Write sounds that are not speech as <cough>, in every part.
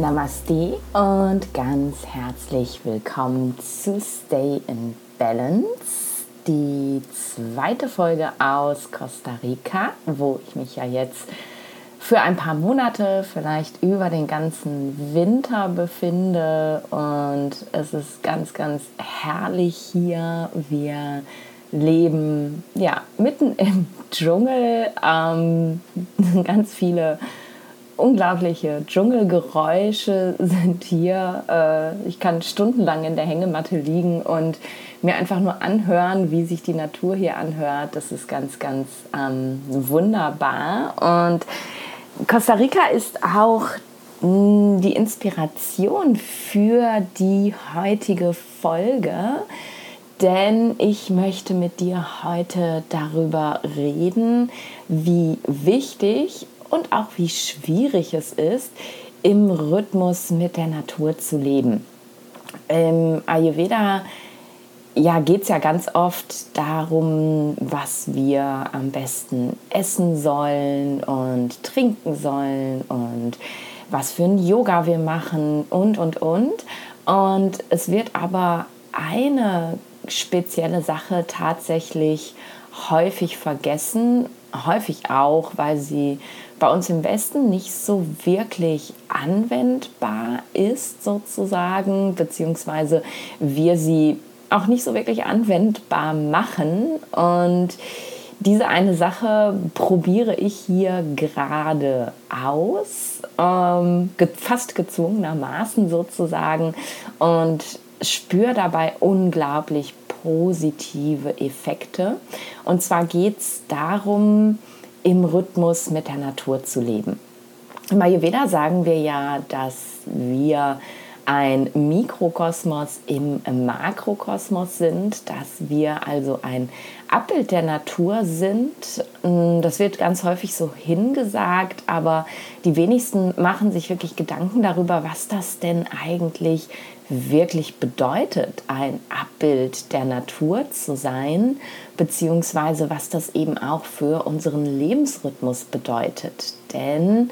Namaste und ganz herzlich willkommen zu Stay in Balance, die zweite Folge aus Costa Rica, wo ich mich ja jetzt für ein paar Monate, vielleicht über den ganzen Winter befinde und es ist ganz, ganz herrlich hier. Wir leben ja mitten im Dschungel, ähm, <laughs> ganz viele unglaubliche Dschungelgeräusche sind hier. Äh, ich kann stundenlang in der Hängematte liegen und mir einfach nur anhören, wie sich die Natur hier anhört. Das ist ganz, ganz ähm, wunderbar. Und Costa Rica ist auch hm, die Inspiration für die heutige Folge, denn ich möchte mit dir heute darüber reden, wie wichtig und auch wie schwierig es ist, im Rhythmus mit der Natur zu leben. Im Ayurveda ja, geht es ja ganz oft darum, was wir am besten essen sollen und trinken sollen und was für ein Yoga wir machen und, und, und. Und es wird aber eine spezielle Sache tatsächlich häufig vergessen, häufig auch, weil sie bei uns im Westen nicht so wirklich anwendbar ist sozusagen, beziehungsweise wir sie auch nicht so wirklich anwendbar machen. Und diese eine Sache probiere ich hier gerade aus, ähm, fast gezwungenermaßen sozusagen, und spüre dabei unglaublich positive Effekte. Und zwar geht es darum, im Rhythmus mit der Natur zu leben. Im Ayurveda sagen wir ja, dass wir ein Mikrokosmos im Makrokosmos sind, dass wir also ein Abbild der Natur sind. Das wird ganz häufig so hingesagt, aber die wenigsten machen sich wirklich Gedanken darüber, was das denn eigentlich wirklich bedeutet, ein Abbild der Natur zu sein, beziehungsweise was das eben auch für unseren Lebensrhythmus bedeutet. Denn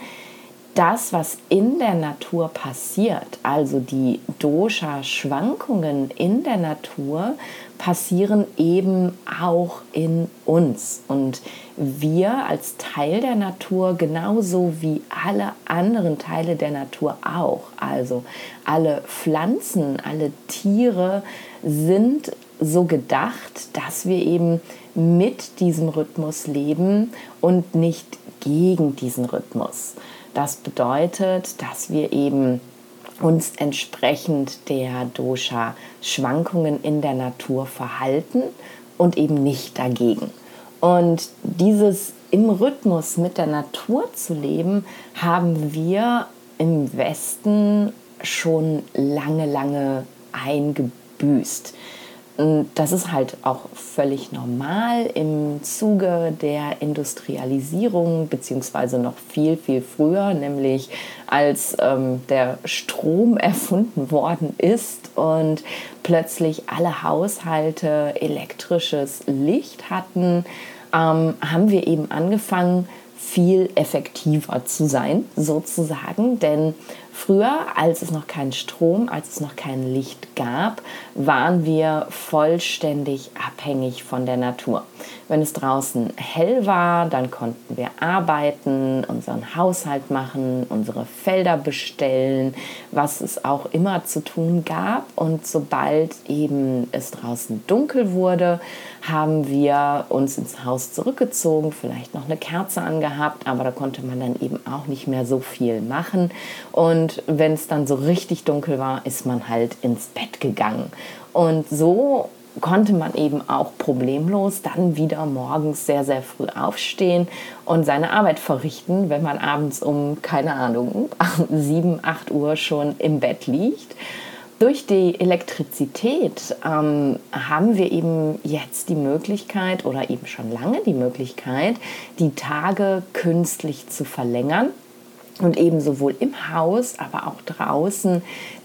das, was in der Natur passiert, also die Dosha-Schwankungen in der Natur, passieren eben auch in uns. Und wir als Teil der Natur, genauso wie alle anderen Teile der Natur auch, also alle Pflanzen, alle Tiere, sind so gedacht, dass wir eben mit diesem Rhythmus leben und nicht gegen diesen Rhythmus. Das bedeutet, dass wir eben uns entsprechend der Dosha-Schwankungen in der Natur verhalten und eben nicht dagegen. Und dieses im Rhythmus mit der Natur zu leben, haben wir im Westen schon lange, lange eingebüßt. Das ist halt auch völlig normal im Zuge der Industrialisierung, beziehungsweise noch viel, viel früher, nämlich als ähm, der Strom <laughs> erfunden worden ist und plötzlich alle Haushalte elektrisches Licht hatten, ähm, haben wir eben angefangen, viel effektiver zu sein, sozusagen. Denn früher, als es noch keinen Strom, als es noch kein Licht gab, waren wir vollständig abhängig von der Natur. Wenn es draußen hell war, dann konnten wir arbeiten, unseren Haushalt machen, unsere Felder bestellen, was es auch immer zu tun gab. Und sobald eben es draußen dunkel wurde, haben wir uns ins Haus zurückgezogen, vielleicht noch eine Kerze angehabt, aber da konnte man dann eben auch nicht mehr so viel machen. Und wenn es dann so richtig dunkel war, ist man halt ins Bett gegangen. Und so konnte man eben auch problemlos dann wieder morgens sehr, sehr früh aufstehen und seine Arbeit verrichten, wenn man abends um, keine Ahnung, <laughs> 7, 8 Uhr schon im Bett liegt. Durch die Elektrizität ähm, haben wir eben jetzt die Möglichkeit oder eben schon lange die Möglichkeit, die Tage künstlich zu verlängern und eben sowohl im Haus, aber auch draußen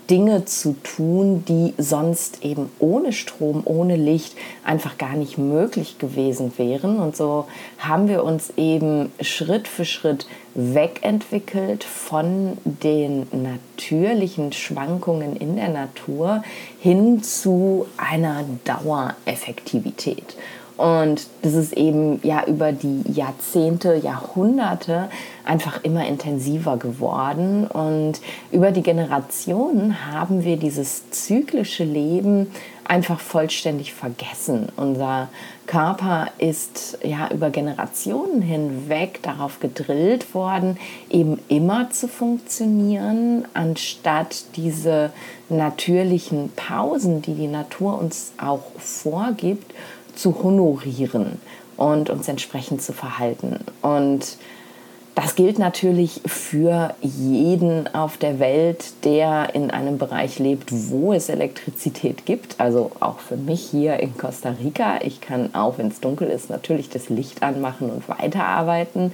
Dinge zu tun, die sonst eben ohne Strom, ohne Licht einfach gar nicht möglich gewesen wären. Und so haben wir uns eben Schritt für Schritt wegentwickelt von den natürlichen Schwankungen in der Natur hin zu einer Dauereffektivität. Und das ist eben ja über die Jahrzehnte, Jahrhunderte einfach immer intensiver geworden. Und über die Generationen haben wir dieses zyklische Leben einfach vollständig vergessen. Unser Körper ist ja über Generationen hinweg darauf gedrillt worden, eben immer zu funktionieren, anstatt diese natürlichen Pausen, die die Natur uns auch vorgibt, zu honorieren und uns entsprechend zu verhalten. Und das gilt natürlich für jeden auf der Welt, der in einem Bereich lebt, wo es Elektrizität gibt. Also auch für mich hier in Costa Rica. Ich kann auch, wenn es dunkel ist, natürlich das Licht anmachen und weiterarbeiten.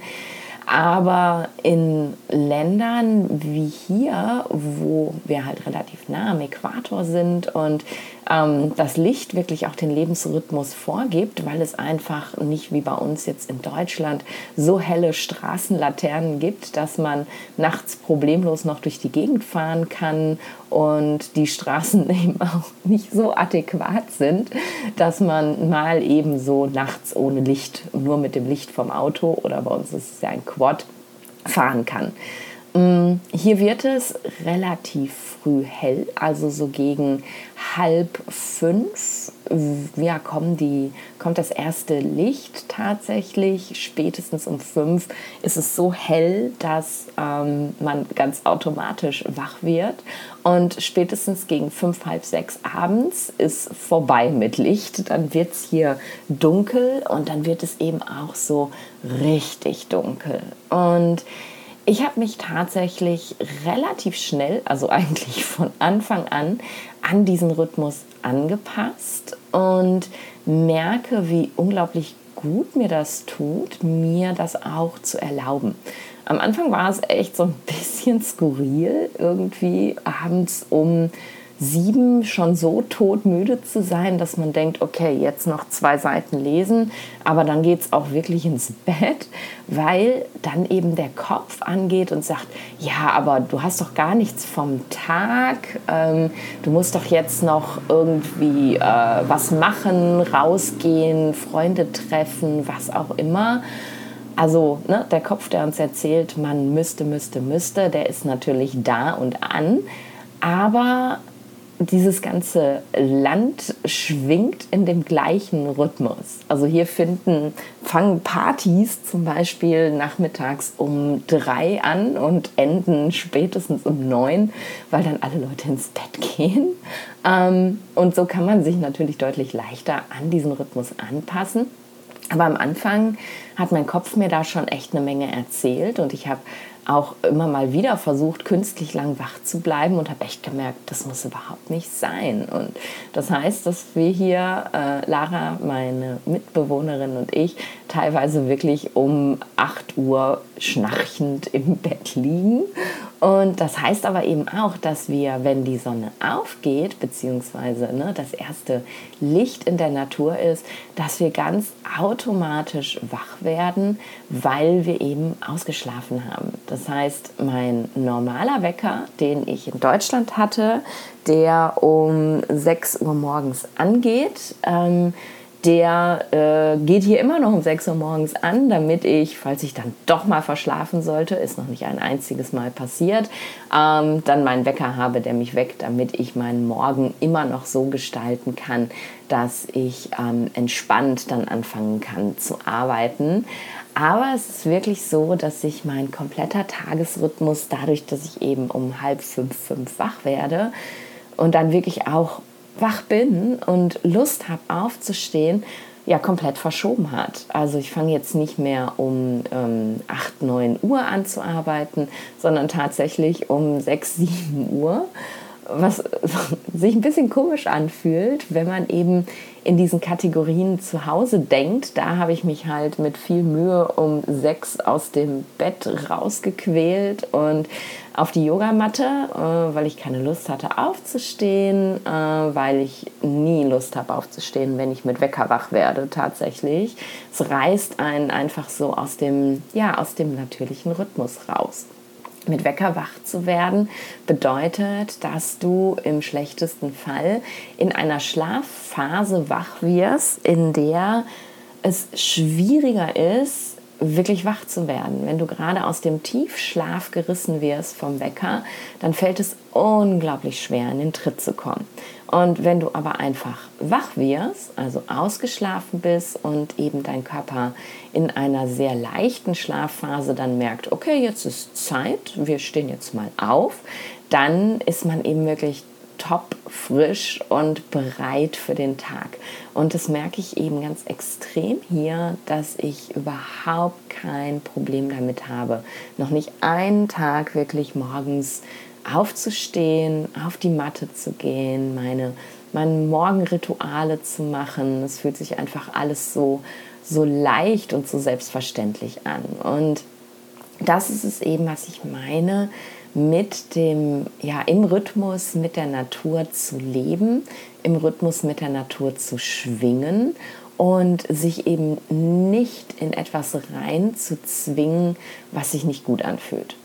Aber in Ländern wie hier, wo wir halt relativ nah am Äquator sind und ähm, das Licht wirklich auch den Lebensrhythmus vorgibt, weil es einfach nicht wie bei uns jetzt in Deutschland so helle Straßenlaternen gibt, dass man nachts problemlos noch durch die Gegend fahren kann und die Straßen <laughs> eben auch nicht so adäquat sind, dass man mal eben so nachts ohne Licht, nur mit dem Licht vom Auto oder bei uns ist es ja ein Quad, fahren kann. Mm, hier wird es relativ früh hell, also so gegen halb fünf ja, kommen die, kommt das erste Licht tatsächlich. Spätestens um fünf ist es so hell, dass ähm, man ganz automatisch wach wird. Und spätestens gegen fünf, halb sechs abends ist vorbei mit Licht. Dann wird es hier dunkel und dann wird es eben auch so richtig dunkel. Und ich habe mich tatsächlich relativ schnell, also eigentlich von Anfang an, an diesen Rhythmus angepasst und merke, wie unglaublich gut mir das tut, mir das auch zu erlauben. Am Anfang war es echt so ein bisschen skurril, irgendwie abends um sieben schon so todmüde zu sein, dass man denkt, okay, jetzt noch zwei Seiten lesen, aber dann geht es auch wirklich ins Bett, weil dann eben der Kopf angeht und sagt, ja, aber du hast doch gar nichts vom Tag, ähm, du musst doch jetzt noch irgendwie äh, was machen, rausgehen, Freunde treffen, was auch immer. Also ne, der Kopf, der uns erzählt, man müsste, müsste, müsste, der ist natürlich da und an. Aber dieses ganze Land schwingt in dem gleichen Rhythmus. Also hier finden, fangen Partys zum Beispiel nachmittags um drei an und enden spätestens um neun, weil dann alle Leute ins Bett gehen. Ähm, und so kann man sich natürlich deutlich leichter an diesen Rhythmus anpassen. Aber am Anfang hat mein Kopf mir da schon echt eine Menge erzählt und ich habe auch immer mal wieder versucht, künstlich lang wach zu bleiben und habe echt gemerkt, das muss überhaupt nicht sein. Und das heißt, dass wir hier, äh, Lara, meine Mitbewohnerin und ich, teilweise wirklich um 8 Uhr schnarchend im Bett liegen. Und das heißt aber eben auch, dass wir, wenn die Sonne aufgeht, beziehungsweise ne, das erste Licht in der Natur ist, dass wir ganz automatisch wach werden, weil wir eben ausgeschlafen haben. Das heißt, mein normaler Wecker, den ich in Deutschland hatte, der um 6 Uhr morgens angeht, ähm, der äh, geht hier immer noch um 6 Uhr morgens an, damit ich, falls ich dann doch mal verschlafen sollte, ist noch nicht ein einziges Mal passiert, ähm, dann meinen Wecker habe, der mich weckt, damit ich meinen Morgen immer noch so gestalten kann, dass ich ähm, entspannt dann anfangen kann zu arbeiten. Aber es ist wirklich so, dass sich mein kompletter Tagesrhythmus, dadurch, dass ich eben um halb fünf, fünf wach werde und dann wirklich auch wach bin und Lust habe aufzustehen, ja komplett verschoben hat. Also ich fange jetzt nicht mehr um ähm, 8, 9 Uhr an zu arbeiten, sondern tatsächlich um 6, 7 Uhr. was <laughs> sich ein bisschen komisch anfühlt, wenn man eben in diesen Kategorien zu Hause denkt. Da habe ich mich halt mit viel Mühe um sechs aus dem Bett rausgequält und auf die Yogamatte, äh, weil ich keine Lust hatte aufzustehen, äh, weil ich nie Lust habe aufzustehen, wenn ich mit Wecker wach werde tatsächlich. Es reißt einen einfach so aus dem, ja, aus dem natürlichen Rhythmus raus mit Wecker wach zu werden, bedeutet, dass du im schlechtesten Fall in einer Schlafphase wach wirst, in der es schwieriger ist, wirklich wach zu werden. Wenn du gerade aus dem Tiefschlaf gerissen wirst vom Wecker, dann fällt es unglaublich schwer, in den Tritt zu kommen. Und wenn du aber einfach wach wirst, also ausgeschlafen bist und eben dein Körper in einer sehr leichten Schlafphase dann merkt, okay, jetzt ist Zeit, wir stehen jetzt mal auf, dann ist man eben wirklich top frisch und bereit für den Tag. Und das merke ich eben ganz extrem hier, dass ich überhaupt kein Problem damit habe, noch nicht einen Tag wirklich morgens aufzustehen, auf die Matte zu gehen, meine, meine Morgenrituale zu machen. Es fühlt sich einfach alles so, so leicht und so selbstverständlich an. Und das ist es eben, was ich meine, mit dem, ja, im Rhythmus mit der Natur zu leben, im Rhythmus mit der Natur zu schwingen und sich eben nicht in etwas rein zu zwingen, was sich nicht gut anfühlt.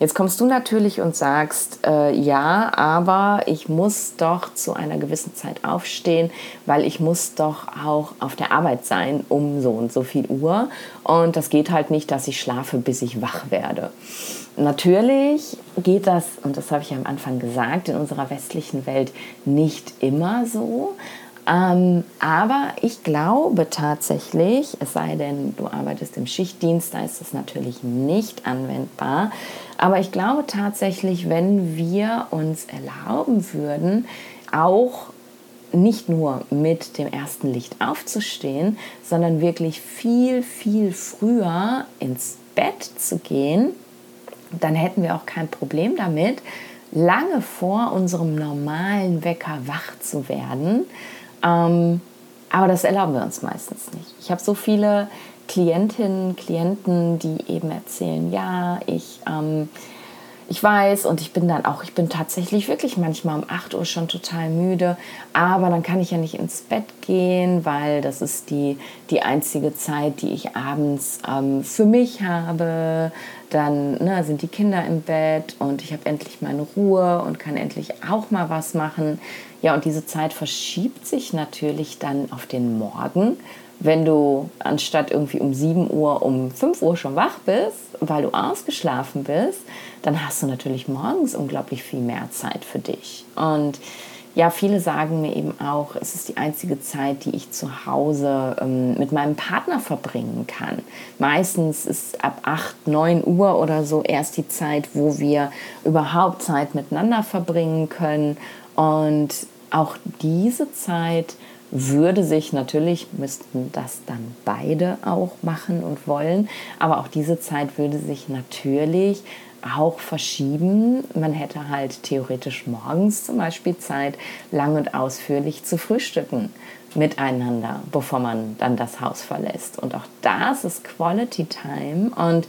Jetzt kommst du natürlich und sagst, äh, ja, aber ich muss doch zu einer gewissen Zeit aufstehen, weil ich muss doch auch auf der Arbeit sein um so und so viel Uhr. Und das geht halt nicht, dass ich schlafe, bis ich wach werde. Natürlich geht das, und das habe ich am Anfang gesagt, in unserer westlichen Welt nicht immer so. Ähm, aber ich glaube tatsächlich, es sei denn, du arbeitest im Schichtdienst, da ist das natürlich nicht anwendbar. Aber ich glaube tatsächlich, wenn wir uns erlauben würden, auch nicht nur mit dem ersten Licht aufzustehen, sondern wirklich viel, viel früher ins Bett zu gehen, dann hätten wir auch kein Problem damit, lange vor unserem normalen Wecker wach zu werden. Ähm, aber das erlauben wir uns meistens nicht. Ich habe so viele Klientinnen, Klienten, die eben erzählen, ja, ich, ähm, ich weiß und ich bin dann auch, ich bin tatsächlich wirklich manchmal um 8 Uhr schon total müde, aber dann kann ich ja nicht ins Bett gehen, weil das ist die, die einzige Zeit, die ich abends ähm, für mich habe. Dann ne, sind die Kinder im Bett und ich habe endlich meine Ruhe und kann endlich auch mal was machen. Ja, und diese Zeit verschiebt sich natürlich dann auf den Morgen wenn du anstatt irgendwie um 7 Uhr um 5 Uhr schon wach bist, weil du ausgeschlafen bist, dann hast du natürlich morgens unglaublich viel mehr Zeit für dich. Und ja, viele sagen mir eben auch, es ist die einzige Zeit, die ich zu Hause ähm, mit meinem Partner verbringen kann. Meistens ist ab 8, 9 Uhr oder so erst die Zeit, wo wir überhaupt Zeit miteinander verbringen können. Und auch diese Zeit würde sich natürlich, müssten das dann beide auch machen und wollen, aber auch diese Zeit würde sich natürlich auch verschieben. Man hätte halt theoretisch morgens zum Beispiel Zeit, lang und ausführlich zu frühstücken miteinander, bevor man dann das Haus verlässt. Und auch das ist Quality Time. Und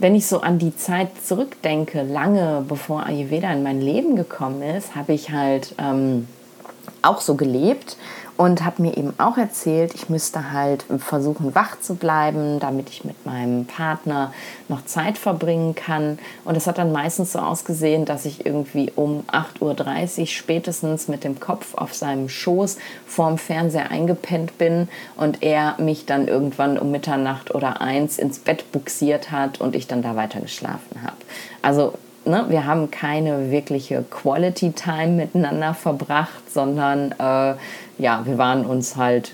wenn ich so an die Zeit zurückdenke, lange bevor Ayurveda in mein Leben gekommen ist, habe ich halt ähm, auch so gelebt und habe mir eben auch erzählt, ich müsste halt versuchen, wach zu bleiben, damit ich mit meinem Partner noch Zeit verbringen kann. Und es hat dann meistens so ausgesehen, dass ich irgendwie um 8.30 Uhr spätestens mit dem Kopf auf seinem Schoß vorm Fernseher eingepennt bin und er mich dann irgendwann um Mitternacht oder eins ins Bett buxiert hat und ich dann da weiter geschlafen habe. Also ne, wir haben keine wirkliche Quality Time miteinander verbracht, sondern äh, ja, wir waren uns halt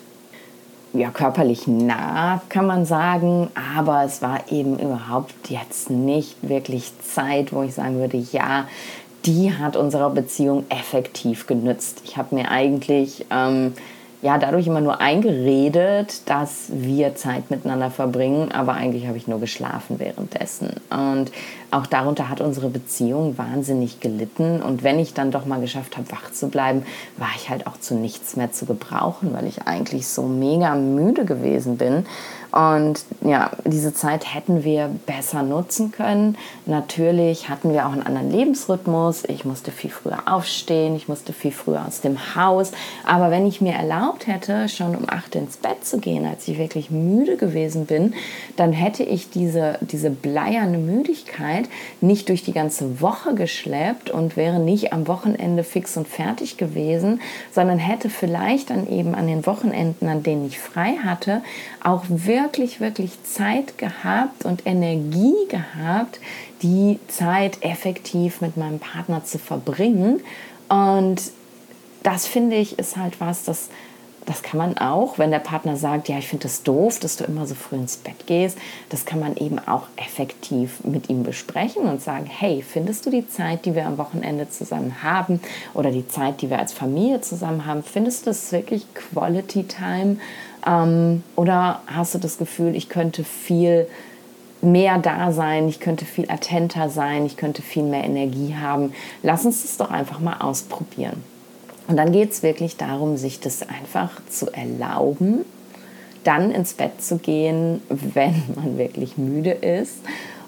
ja, körperlich nah, kann man sagen, aber es war eben überhaupt jetzt nicht wirklich Zeit, wo ich sagen würde, ja, die hat unserer Beziehung effektiv genützt. Ich habe mir eigentlich ähm, ja dadurch immer nur eingeredet, dass wir Zeit miteinander verbringen, aber eigentlich habe ich nur geschlafen währenddessen. Und auch darunter hat unsere Beziehung wahnsinnig gelitten. Und wenn ich dann doch mal geschafft habe, wach zu bleiben, war ich halt auch zu nichts mehr zu gebrauchen, weil ich eigentlich so mega müde gewesen bin. Und ja, diese Zeit hätten wir besser nutzen können. Natürlich hatten wir auch einen anderen Lebensrhythmus. Ich musste viel früher aufstehen, ich musste viel früher aus dem Haus. Aber wenn ich mir erlaubt hätte, schon um acht ins Bett zu gehen, als ich wirklich müde gewesen bin, dann hätte ich diese, diese bleierne Müdigkeit nicht durch die ganze Woche geschleppt und wäre nicht am Wochenende fix und fertig gewesen, sondern hätte vielleicht dann eben an den Wochenenden, an denen ich frei hatte, auch wirklich wirklich, wirklich Zeit gehabt und Energie gehabt, die Zeit effektiv mit meinem Partner zu verbringen. Und das finde ich ist halt was, das, das kann man auch, wenn der Partner sagt, ja, ich finde es das doof, dass du immer so früh ins Bett gehst, das kann man eben auch effektiv mit ihm besprechen und sagen, hey, findest du die Zeit, die wir am Wochenende zusammen haben oder die Zeit, die wir als Familie zusammen haben, findest du das wirklich Quality Time? Ähm, oder hast du das Gefühl, ich könnte viel mehr da sein, ich könnte viel attenter sein, ich könnte viel mehr Energie haben. Lass uns das doch einfach mal ausprobieren. Und dann geht es wirklich darum, sich das einfach zu erlauben, dann ins Bett zu gehen, <laughs> wenn man wirklich müde ist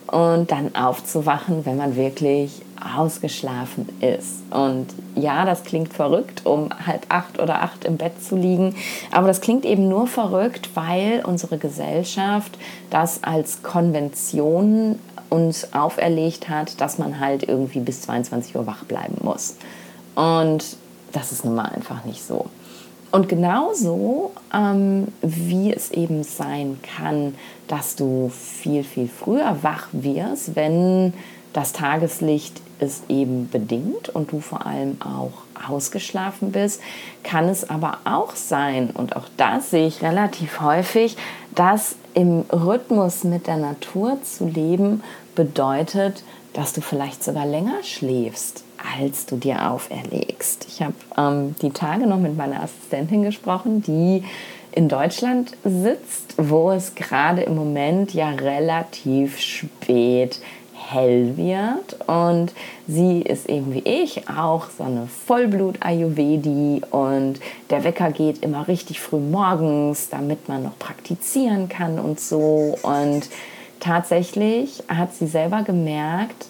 und dann aufzuwachen, wenn man wirklich ausgeschlafen ist. Und ja, das klingt verrückt, um halb acht oder acht im Bett zu liegen, aber das klingt eben nur verrückt, weil unsere Gesellschaft das als Konvention uns auferlegt hat, dass man halt irgendwie bis 22 Uhr wach bleiben muss. Und das ist nun mal einfach nicht so. Und genauso ähm, wie es eben sein kann, dass du viel, viel früher wach wirst, wenn das Tageslicht es eben bedingt und du vor allem auch ausgeschlafen bist, kann es aber auch sein, und auch das sehe ich relativ häufig, dass im Rhythmus mit der Natur zu leben bedeutet, dass du vielleicht sogar länger schläfst als du dir auferlegst. Ich habe ähm, die Tage noch mit meiner Assistentin gesprochen, die in Deutschland sitzt, wo es gerade im Moment ja relativ spät hell wird. Und sie ist eben wie ich auch so eine Vollblut Ayurvedi und der Wecker geht immer richtig früh morgens, damit man noch praktizieren kann und so. Und tatsächlich hat sie selber gemerkt,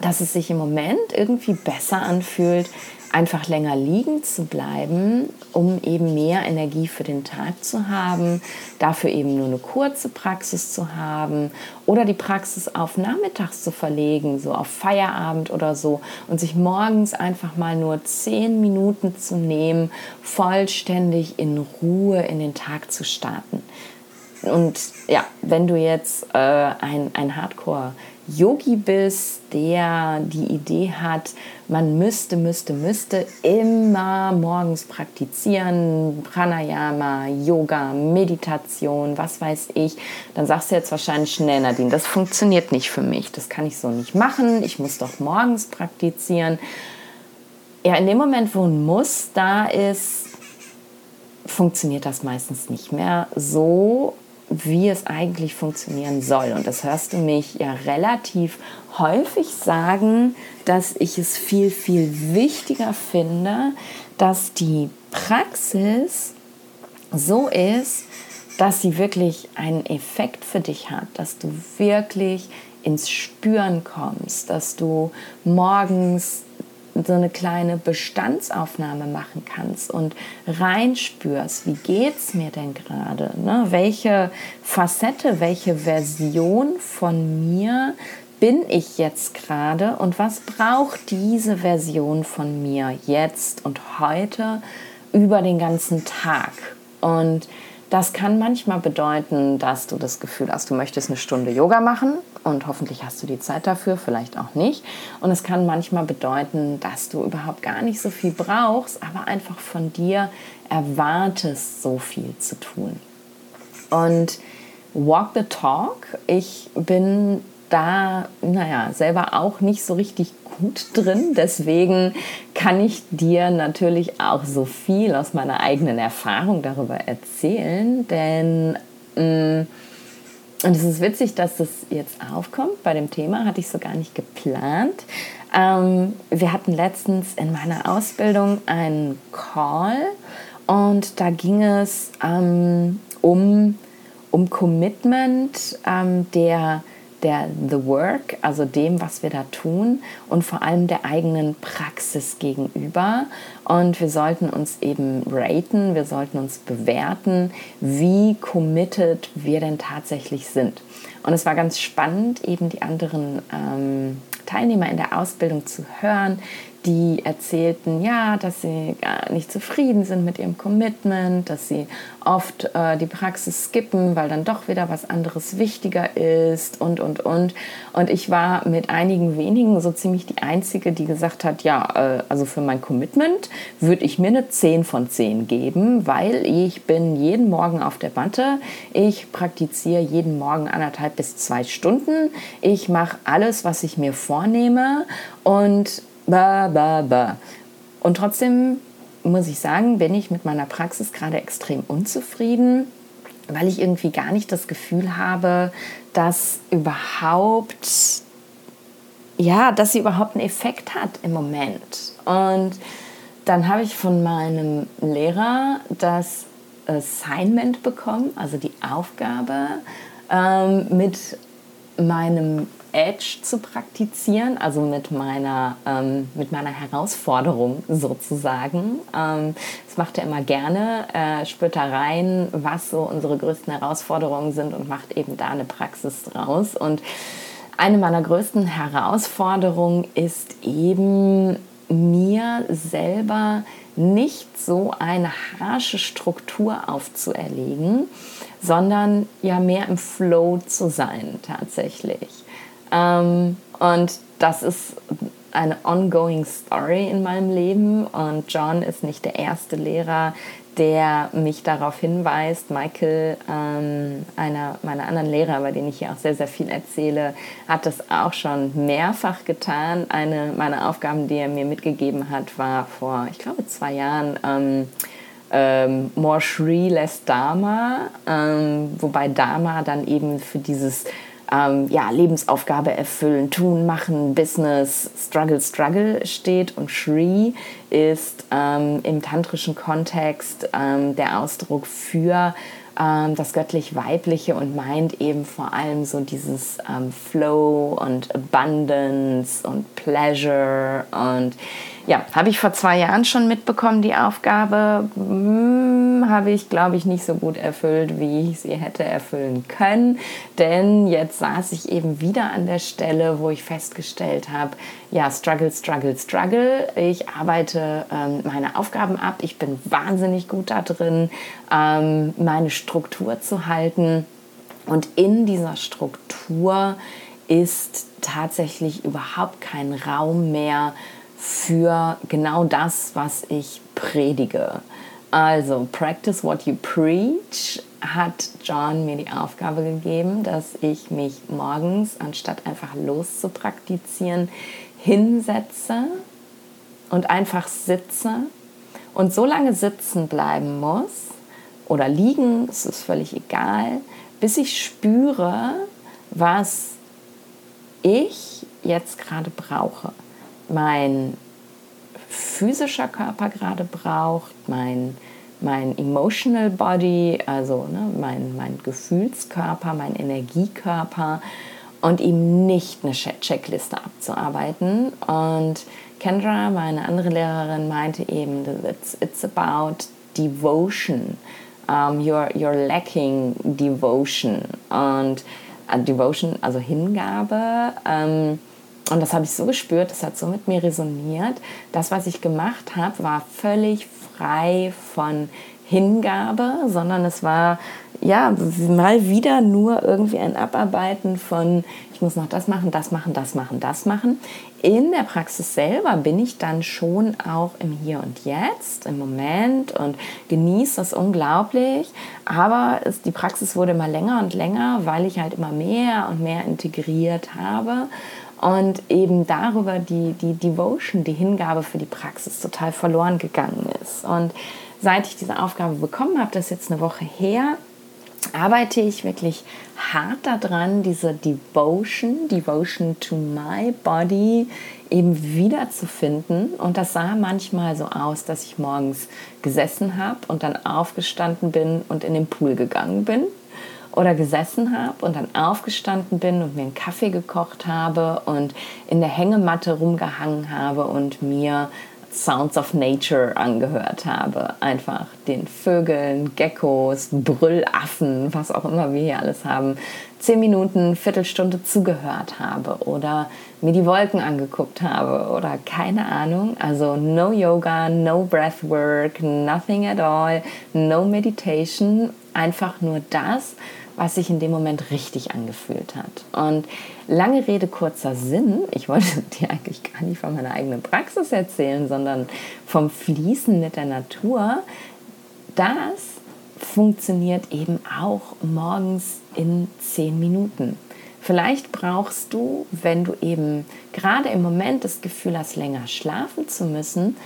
dass es sich im Moment irgendwie besser anfühlt, einfach länger liegen zu bleiben, um eben mehr Energie für den Tag zu haben, dafür eben nur eine kurze Praxis zu haben oder die Praxis auf nachmittags zu verlegen, so auf Feierabend oder so und sich morgens einfach mal nur zehn Minuten zu nehmen, vollständig in Ruhe in den Tag zu starten. Und ja, wenn du jetzt äh, ein, ein Hardcore Yogi bist, der die Idee hat, man müsste, müsste, müsste immer morgens praktizieren, Pranayama, Yoga, Meditation, was weiß ich, dann sagst du jetzt wahrscheinlich schnell, Nadine, das funktioniert nicht für mich, das kann ich so nicht machen, ich muss doch morgens praktizieren. Ja, in dem Moment, wo ein Muss da ist, funktioniert das meistens nicht mehr so, wie es eigentlich funktionieren soll. Und das hörst du mich ja relativ häufig sagen, dass ich es viel, viel wichtiger finde, dass die Praxis so ist, dass sie wirklich einen Effekt für dich hat, dass du wirklich ins Spüren kommst, dass du morgens so eine kleine Bestandsaufnahme machen kannst und reinspürst, wie geht es mir denn gerade? Ne? Welche Facette, welche Version von mir bin ich jetzt gerade und was braucht diese Version von mir jetzt und heute über den ganzen Tag? Und das kann manchmal bedeuten, dass du das Gefühl hast, du möchtest eine Stunde Yoga machen und hoffentlich hast du die Zeit dafür, vielleicht auch nicht. Und es kann manchmal bedeuten, dass du überhaupt gar nicht so viel brauchst, aber einfach von dir erwartest, so viel zu tun. Und Walk the Talk, ich bin da, naja, selber auch nicht so richtig gut drin. Deswegen kann ich dir natürlich auch so viel aus meiner eigenen Erfahrung darüber erzählen, denn mm, und es ist witzig, dass das jetzt aufkommt. Bei dem Thema hatte ich so gar nicht geplant. Ähm, wir hatten letztens in meiner Ausbildung einen Call und da ging es ähm, um, um Commitment ähm, der der The Work, also dem, was wir da tun und vor allem der eigenen Praxis gegenüber. Und wir sollten uns eben raten, wir sollten uns bewerten, wie committed wir denn tatsächlich sind. Und es war ganz spannend, eben die anderen ähm, Teilnehmer in der Ausbildung zu hören, die erzählten, ja, dass sie gar nicht zufrieden sind mit ihrem Commitment, dass sie oft äh, die Praxis skippen, weil dann doch wieder was anderes wichtiger ist und, und, und. Und ich war mit einigen wenigen so ziemlich die Einzige, die gesagt hat, ja, äh, also für mein Commitment würde ich mir eine 10 von 10 geben, weil ich bin jeden Morgen auf der Matte, ich praktiziere jeden Morgen anderthalb bis zwei Stunden, ich mache alles, was ich mir vornehme. Und ba, ba, ba. Und trotzdem muss ich sagen, bin ich mit meiner Praxis gerade extrem unzufrieden, weil ich irgendwie gar nicht das Gefühl habe, dass überhaupt, ja, dass sie überhaupt einen Effekt hat im Moment. Und dann habe ich von meinem Lehrer das Assignment bekommen, also die Aufgabe, ähm, mit meinem Edge zu praktizieren, also mit meiner, ähm, mit meiner Herausforderung sozusagen. Ähm, das macht er immer gerne, äh, spürt da rein, was so unsere größten Herausforderungen sind und macht eben da eine Praxis draus. Und eine meiner größten Herausforderungen ist eben mir selber nicht so eine harsche Struktur aufzuerlegen, sondern ja mehr im Flow zu sein tatsächlich. Ähm, und das ist eine ongoing Story in meinem Leben und John ist nicht der erste Lehrer, der mich darauf hinweist. Michael, ähm, einer meiner anderen Lehrer, bei denen ich hier auch sehr, sehr viel erzähle, hat das auch schon mehrfach getan. Eine meiner Aufgaben, die er mir mitgegeben hat, war vor, ich glaube, zwei Jahren. Ähm, ähm, More Shri, less Dharma, ähm, wobei Dharma dann eben für dieses ähm, ja, Lebensaufgabe erfüllen, tun, machen, Business, Struggle, Struggle steht. Und Shri ist ähm, im tantrischen Kontext ähm, der Ausdruck für ähm, das göttlich-weibliche und meint eben vor allem so dieses ähm, Flow und Abundance und Pleasure und ja, habe ich vor zwei Jahren schon mitbekommen, die Aufgabe. Hm, habe ich, glaube ich, nicht so gut erfüllt, wie ich sie hätte erfüllen können. Denn jetzt saß ich eben wieder an der Stelle, wo ich festgestellt habe, ja, struggle, struggle, struggle. Ich arbeite ähm, meine Aufgaben ab. Ich bin wahnsinnig gut da drin, ähm, meine Struktur zu halten. Und in dieser Struktur ist tatsächlich überhaupt kein Raum mehr für genau das, was ich predige. Also, practice what you preach hat John mir die Aufgabe gegeben, dass ich mich morgens, anstatt einfach loszupraktizieren, hinsetze und einfach sitze und so lange sitzen bleiben muss oder liegen, es ist völlig egal, bis ich spüre, was ich jetzt gerade brauche mein physischer Körper gerade braucht, mein, mein emotional body, also ne, mein, mein Gefühlskörper, mein Energiekörper und ihm nicht eine Checkliste abzuarbeiten. Und Kendra, meine andere Lehrerin, meinte eben, it's, it's about devotion. Um, you're, you're lacking devotion. Und uh, Devotion, also Hingabe. Um, und das habe ich so gespürt, das hat so mit mir resoniert. Das, was ich gemacht habe, war völlig frei von Hingabe, sondern es war ja mal wieder nur irgendwie ein Abarbeiten von, ich muss noch das machen, das machen, das machen, das machen. In der Praxis selber bin ich dann schon auch im Hier und Jetzt, im Moment und genieße das unglaublich. Aber es, die Praxis wurde immer länger und länger, weil ich halt immer mehr und mehr integriert habe und eben darüber die, die Devotion, die Hingabe für die Praxis total verloren gegangen ist. Und seit ich diese Aufgabe bekommen habe, das ist jetzt eine Woche her, arbeite ich wirklich hart daran, diese Devotion, Devotion to my body eben wiederzufinden. Und das sah manchmal so aus, dass ich morgens gesessen habe und dann aufgestanden bin und in den Pool gegangen bin. Oder gesessen habe und dann aufgestanden bin und mir einen Kaffee gekocht habe und in der Hängematte rumgehangen habe und mir Sounds of Nature angehört habe. Einfach den Vögeln, Geckos, Brüllaffen, was auch immer wir hier alles haben, zehn Minuten, Viertelstunde zugehört habe oder mir die Wolken angeguckt habe oder keine Ahnung. Also no Yoga, no Breathwork, nothing at all, no Meditation, einfach nur das, was sich in dem Moment richtig angefühlt hat. Und lange Rede, kurzer Sinn, ich wollte <laughs> dir eigentlich gar nicht von meiner eigenen Praxis erzählen, sondern vom Fließen mit der Natur. Das funktioniert eben auch morgens in zehn Minuten. Vielleicht brauchst du, wenn du eben gerade im Moment das Gefühl hast, länger schlafen zu müssen,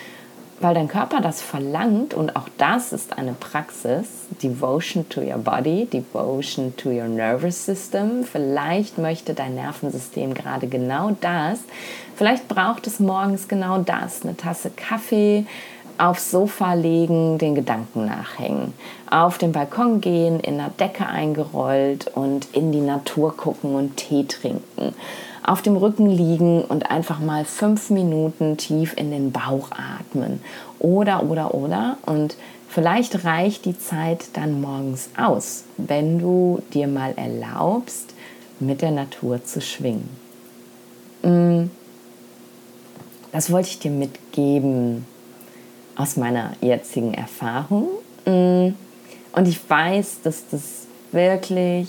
weil dein Körper das verlangt und auch das ist eine Praxis, Devotion to your body, Devotion to your nervous system. Vielleicht möchte dein Nervensystem gerade genau das. Vielleicht braucht es morgens genau das, eine Tasse Kaffee, aufs Sofa legen, den Gedanken nachhängen, auf den Balkon gehen, in der Decke eingerollt und in die Natur gucken und Tee trinken auf dem Rücken liegen und einfach mal fünf Minuten tief in den Bauch atmen. Oder, oder, oder. Und vielleicht reicht die Zeit dann morgens aus, wenn du dir mal erlaubst, mit der Natur zu schwingen. Mm. Das wollte ich dir mitgeben aus meiner jetzigen Erfahrung. Mm. Und ich weiß, dass das wirklich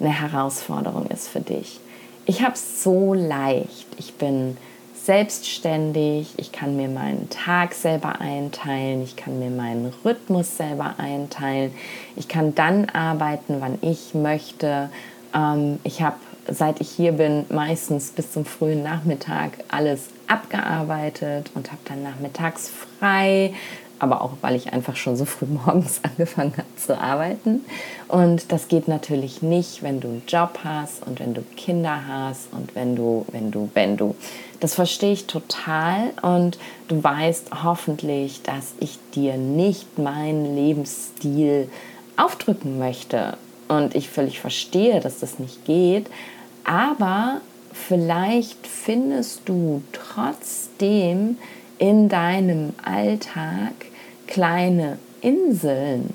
eine Herausforderung ist für dich ich habe es so leicht. Ich bin selbstständig, ich kann mir meinen Tag selber einteilen, ich kann mir meinen Rhythmus selber einteilen, ich kann dann arbeiten, wann ich möchte. Ähm, ich habe, seit ich hier bin, meistens bis zum frühen Nachmittag alles abgearbeitet und habe dann nachmittags frei, aber auch weil ich einfach schon so früh <laughs> morgens angefangen habe zu arbeiten. Und das geht natürlich nicht, wenn du einen Job hast und wenn du Kinder hast und wenn du, wenn du, wenn du. Das verstehe ich total und du weißt hoffentlich, dass ich dir nicht meinen Lebensstil aufdrücken möchte. Und ich völlig verstehe, dass das nicht geht. Aber vielleicht findest du trotzdem in deinem Alltag kleine Inseln,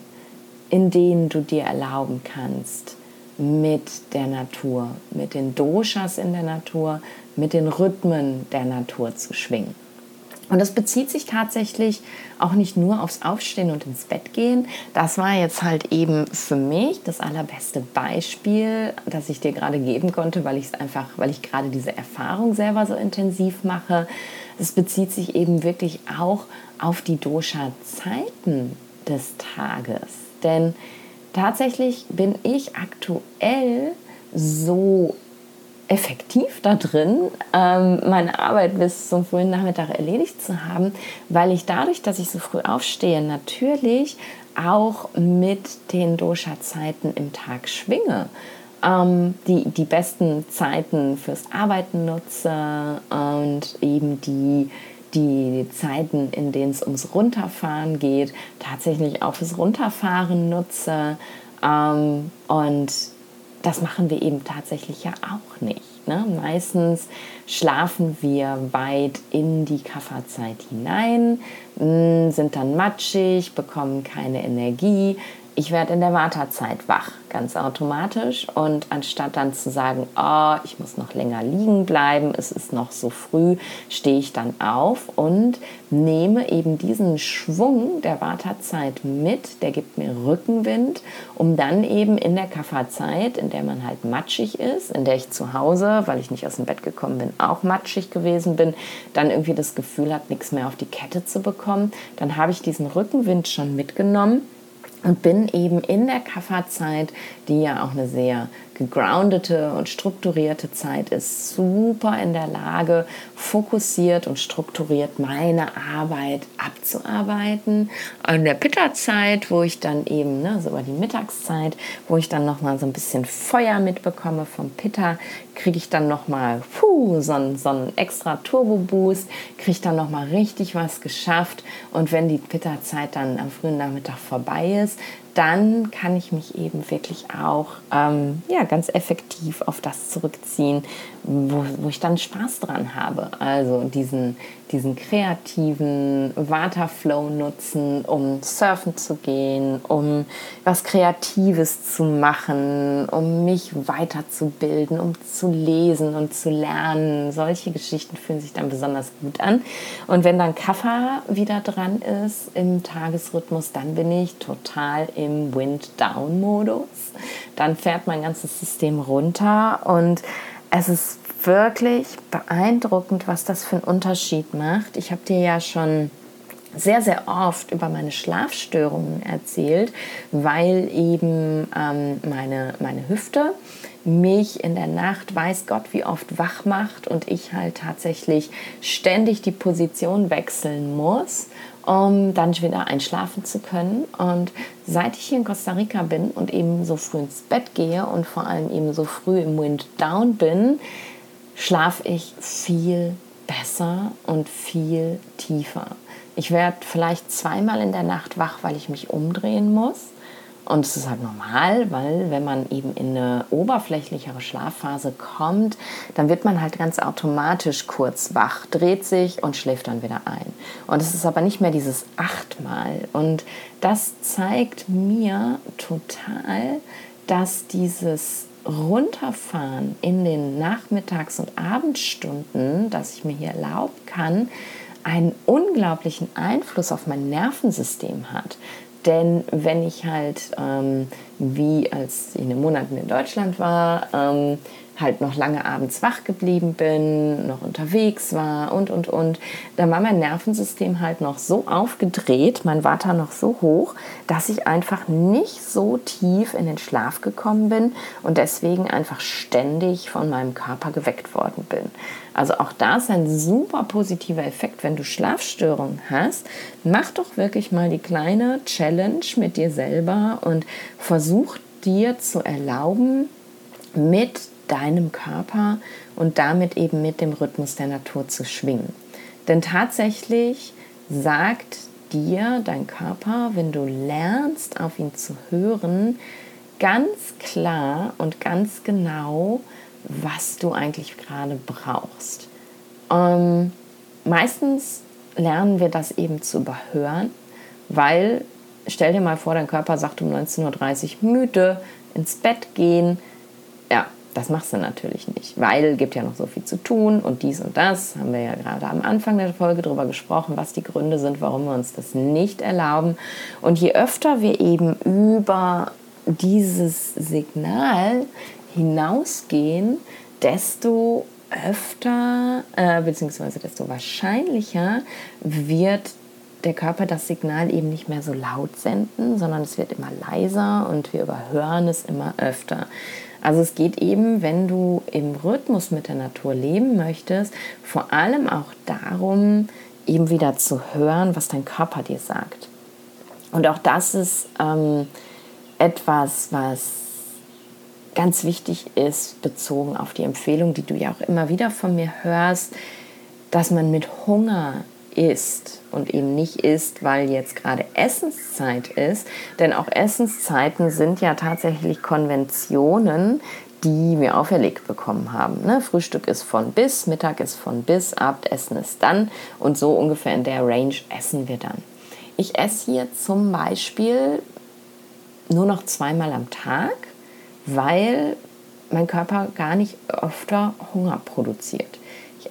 in denen du dir erlauben kannst, mit der Natur, mit den Doshas in der Natur, mit den Rhythmen der Natur zu schwingen. Und das bezieht sich tatsächlich auch nicht nur aufs Aufstehen und ins Bett gehen. Das war jetzt halt eben für mich das allerbeste Beispiel, das ich dir gerade geben konnte, weil ich es einfach, weil ich gerade diese Erfahrung selber so intensiv mache. Es bezieht sich eben wirklich auch auf die Dosha-Zeiten des Tages. Denn tatsächlich bin ich aktuell so effektiv da drin, ähm, meine Arbeit bis zum frühen Nachmittag erledigt zu haben, weil ich dadurch, dass ich so früh aufstehe, natürlich auch mit den Dosha-Zeiten im Tag schwinge. Ähm, die, die besten Zeiten fürs Arbeiten nutze und eben die die Zeiten, in denen es ums Runterfahren geht, tatsächlich auch fürs Runterfahren nutze. Ähm, und das machen wir eben tatsächlich ja auch nicht. Ne? Meistens schlafen wir weit in die Kafferzeit hinein, sind dann matschig, bekommen keine Energie, ich werde in der Wartezeit wach, ganz automatisch. Und anstatt dann zu sagen, oh, ich muss noch länger liegen bleiben, es ist noch so früh, stehe ich dann auf und nehme eben diesen Schwung der Wartezeit mit, der gibt mir Rückenwind, um dann eben in der Kafferzeit, in der man halt matschig ist, in der ich zu Hause, weil ich nicht aus dem Bett gekommen bin, auch matschig gewesen bin, dann irgendwie das Gefühl habe, nichts mehr auf die Kette zu bekommen, dann habe ich diesen Rückenwind schon mitgenommen und bin eben in der Kafferzeit, die ja auch eine sehr gegroundete und strukturierte Zeit ist super in der Lage, fokussiert und strukturiert meine Arbeit abzuarbeiten. In der Pitta-Zeit, wo ich dann eben, ne, so über die Mittagszeit, wo ich dann nochmal so ein bisschen Feuer mitbekomme vom Pitta, kriege ich dann nochmal so, so einen extra Turbo-Boost, kriege ich dann nochmal richtig was geschafft. Und wenn die Pitta-Zeit dann am frühen Nachmittag vorbei ist, dann kann ich mich eben wirklich auch ähm, ja, ganz effektiv auf das zurückziehen, wo, wo ich dann Spaß dran habe. Also diesen, diesen kreativen Waterflow nutzen, um surfen zu gehen, um was Kreatives zu machen, um mich weiterzubilden, um zu lesen und zu lernen. Solche Geschichten fühlen sich dann besonders gut an. Und wenn dann Kaffer wieder dran ist im Tagesrhythmus, dann bin ich total im Wind-Down-Modus. Dann fährt mein ganzes System runter und es ist wirklich beeindruckend, was das für einen Unterschied macht. Ich habe dir ja schon sehr, sehr oft über meine Schlafstörungen erzählt, weil eben ähm, meine, meine Hüfte mich in der Nacht, weiß Gott, wie oft wach macht und ich halt tatsächlich ständig die Position wechseln muss um dann wieder einschlafen zu können. Und seit ich hier in Costa Rica bin und eben so früh ins Bett gehe und vor allem eben so früh im Wind Down bin, schlafe ich viel besser und viel tiefer. Ich werde vielleicht zweimal in der Nacht wach, weil ich mich umdrehen muss. Und es ist halt normal, weil wenn man eben in eine oberflächlichere Schlafphase kommt, dann wird man halt ganz automatisch kurz wach, dreht sich und schläft dann wieder ein. Und es ist aber nicht mehr dieses achtmal. Und das zeigt mir total, dass dieses Runterfahren in den Nachmittags- und Abendstunden, das ich mir hier erlauben kann, einen unglaublichen Einfluss auf mein Nervensystem hat. Denn wenn ich halt, ähm, wie als ich in den Monaten in Deutschland war, ähm, halt noch lange abends wach geblieben bin, noch unterwegs war und, und, und. Da war mein Nervensystem halt noch so aufgedreht, mein Water noch so hoch, dass ich einfach nicht so tief in den Schlaf gekommen bin und deswegen einfach ständig von meinem Körper geweckt worden bin. Also auch da ist ein super positiver Effekt, wenn du Schlafstörungen hast. Mach doch wirklich mal die kleine Challenge mit dir selber und versuch dir zu erlauben, mit deinem Körper und damit eben mit dem Rhythmus der Natur zu schwingen. Denn tatsächlich sagt dir dein Körper, wenn du lernst, auf ihn zu hören, ganz klar und ganz genau, was du eigentlich gerade brauchst. Ähm, meistens lernen wir das eben zu überhören, weil stell dir mal vor, dein Körper sagt um 19.30 Uhr müde, ins Bett gehen. Das machst du natürlich nicht, weil es gibt ja noch so viel zu tun und dies und das. Haben wir ja gerade am Anfang der Folge darüber gesprochen, was die Gründe sind, warum wir uns das nicht erlauben. Und je öfter wir eben über dieses Signal hinausgehen, desto öfter äh, bzw. desto wahrscheinlicher wird der Körper das Signal eben nicht mehr so laut senden, sondern es wird immer leiser und wir überhören es immer öfter. Also es geht eben, wenn du im Rhythmus mit der Natur leben möchtest, vor allem auch darum, eben wieder zu hören, was dein Körper dir sagt. Und auch das ist ähm, etwas, was ganz wichtig ist, bezogen auf die Empfehlung, die du ja auch immer wieder von mir hörst, dass man mit Hunger isst und eben nicht isst, weil jetzt gerade Essenszeit ist. Denn auch Essenszeiten sind ja tatsächlich Konventionen, die wir auferlegt bekommen haben. Ne? Frühstück ist von bis, Mittag ist von bis, Abendessen ist dann und so ungefähr in der Range essen wir dann. Ich esse hier zum Beispiel nur noch zweimal am Tag, weil mein Körper gar nicht öfter Hunger produziert.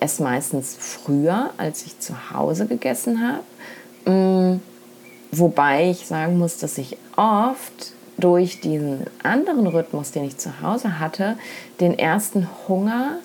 Ich esse meistens früher, als ich zu Hause gegessen habe. Mm, wobei ich sagen muss, dass ich oft durch diesen anderen Rhythmus, den ich zu Hause hatte, den ersten Hunger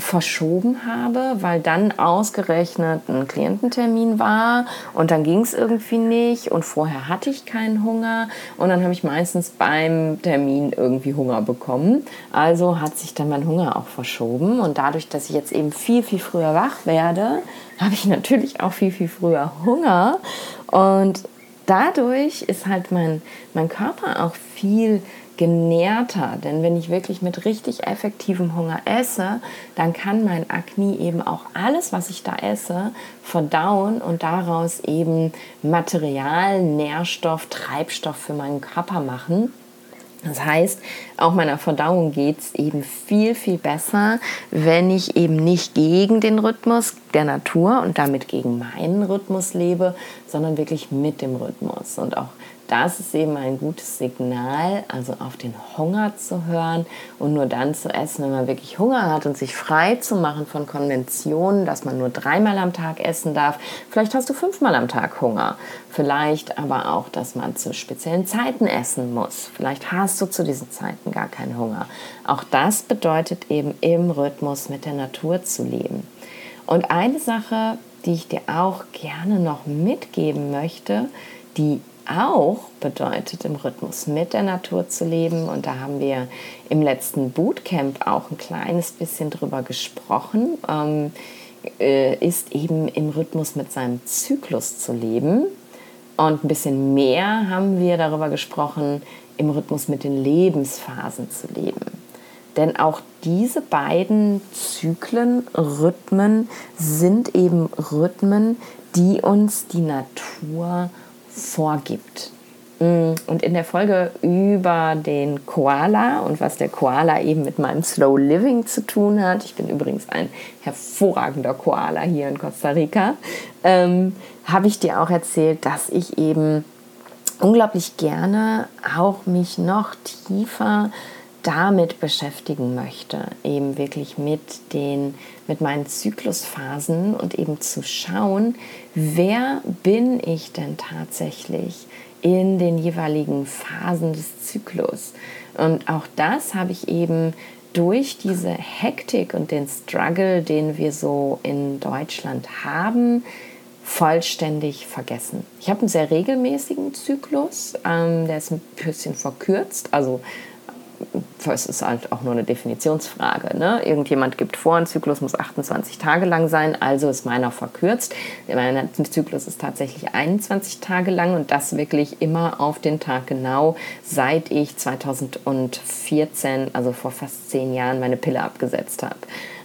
verschoben habe, weil dann ausgerechnet ein Kliententermin war und dann ging es irgendwie nicht und vorher hatte ich keinen Hunger und dann habe ich meistens beim Termin irgendwie Hunger bekommen. Also hat sich dann mein Hunger auch verschoben und dadurch, dass ich jetzt eben viel, viel früher wach werde, habe ich natürlich auch viel, viel früher Hunger und dadurch ist halt mein, mein Körper auch viel genährter. Denn wenn ich wirklich mit richtig effektivem Hunger esse, dann kann mein Akne eben auch alles, was ich da esse, verdauen und daraus eben Material, Nährstoff, Treibstoff für meinen Körper machen. Das heißt, auch meiner Verdauung geht es eben viel, viel besser, wenn ich eben nicht gegen den Rhythmus der Natur und damit gegen meinen Rhythmus lebe, sondern wirklich mit dem Rhythmus. Und auch das ist eben ein gutes Signal, also auf den Hunger zu hören und nur dann zu essen, wenn man wirklich Hunger hat und sich frei zu machen von Konventionen, dass man nur dreimal am Tag essen darf. Vielleicht hast du fünfmal am Tag Hunger. Vielleicht aber auch, dass man zu speziellen Zeiten essen muss. Vielleicht hast du zu diesen Zeiten gar keinen Hunger. Auch das bedeutet eben im Rhythmus mit der Natur zu leben. Und eine Sache, die ich dir auch gerne noch mitgeben möchte, die auch bedeutet, im Rhythmus mit der Natur zu leben. Und da haben wir im letzten Bootcamp auch ein kleines bisschen drüber gesprochen, ähm, äh, ist eben im Rhythmus mit seinem Zyklus zu leben. Und ein bisschen mehr haben wir darüber gesprochen, im Rhythmus mit den Lebensphasen zu leben. Denn auch diese beiden Zyklen, Rhythmen, sind eben Rhythmen, die uns die Natur vorgibt. Mm, und in der Folge über den Koala und was der Koala eben mit meinem Slow Living zu tun hat, ich bin übrigens ein hervorragender Koala hier in Costa Rica, ähm, habe ich dir auch erzählt, dass ich eben unglaublich gerne auch mich noch tiefer damit beschäftigen möchte, eben wirklich mit den mit meinen Zyklusphasen und eben zu schauen, wer bin ich denn tatsächlich in den jeweiligen Phasen des Zyklus. Und auch das habe ich eben durch diese Hektik und den Struggle, den wir so in Deutschland haben, vollständig vergessen. Ich habe einen sehr regelmäßigen Zyklus, ähm, der ist ein bisschen verkürzt, also es ist halt auch nur eine Definitionsfrage. Ne? Irgendjemand gibt vor, ein Zyklus muss 28 Tage lang sein, also ist meiner verkürzt. Mein Zyklus ist tatsächlich 21 Tage lang und das wirklich immer auf den Tag genau, seit ich 2014, also vor fast zehn Jahren, meine Pille abgesetzt habe.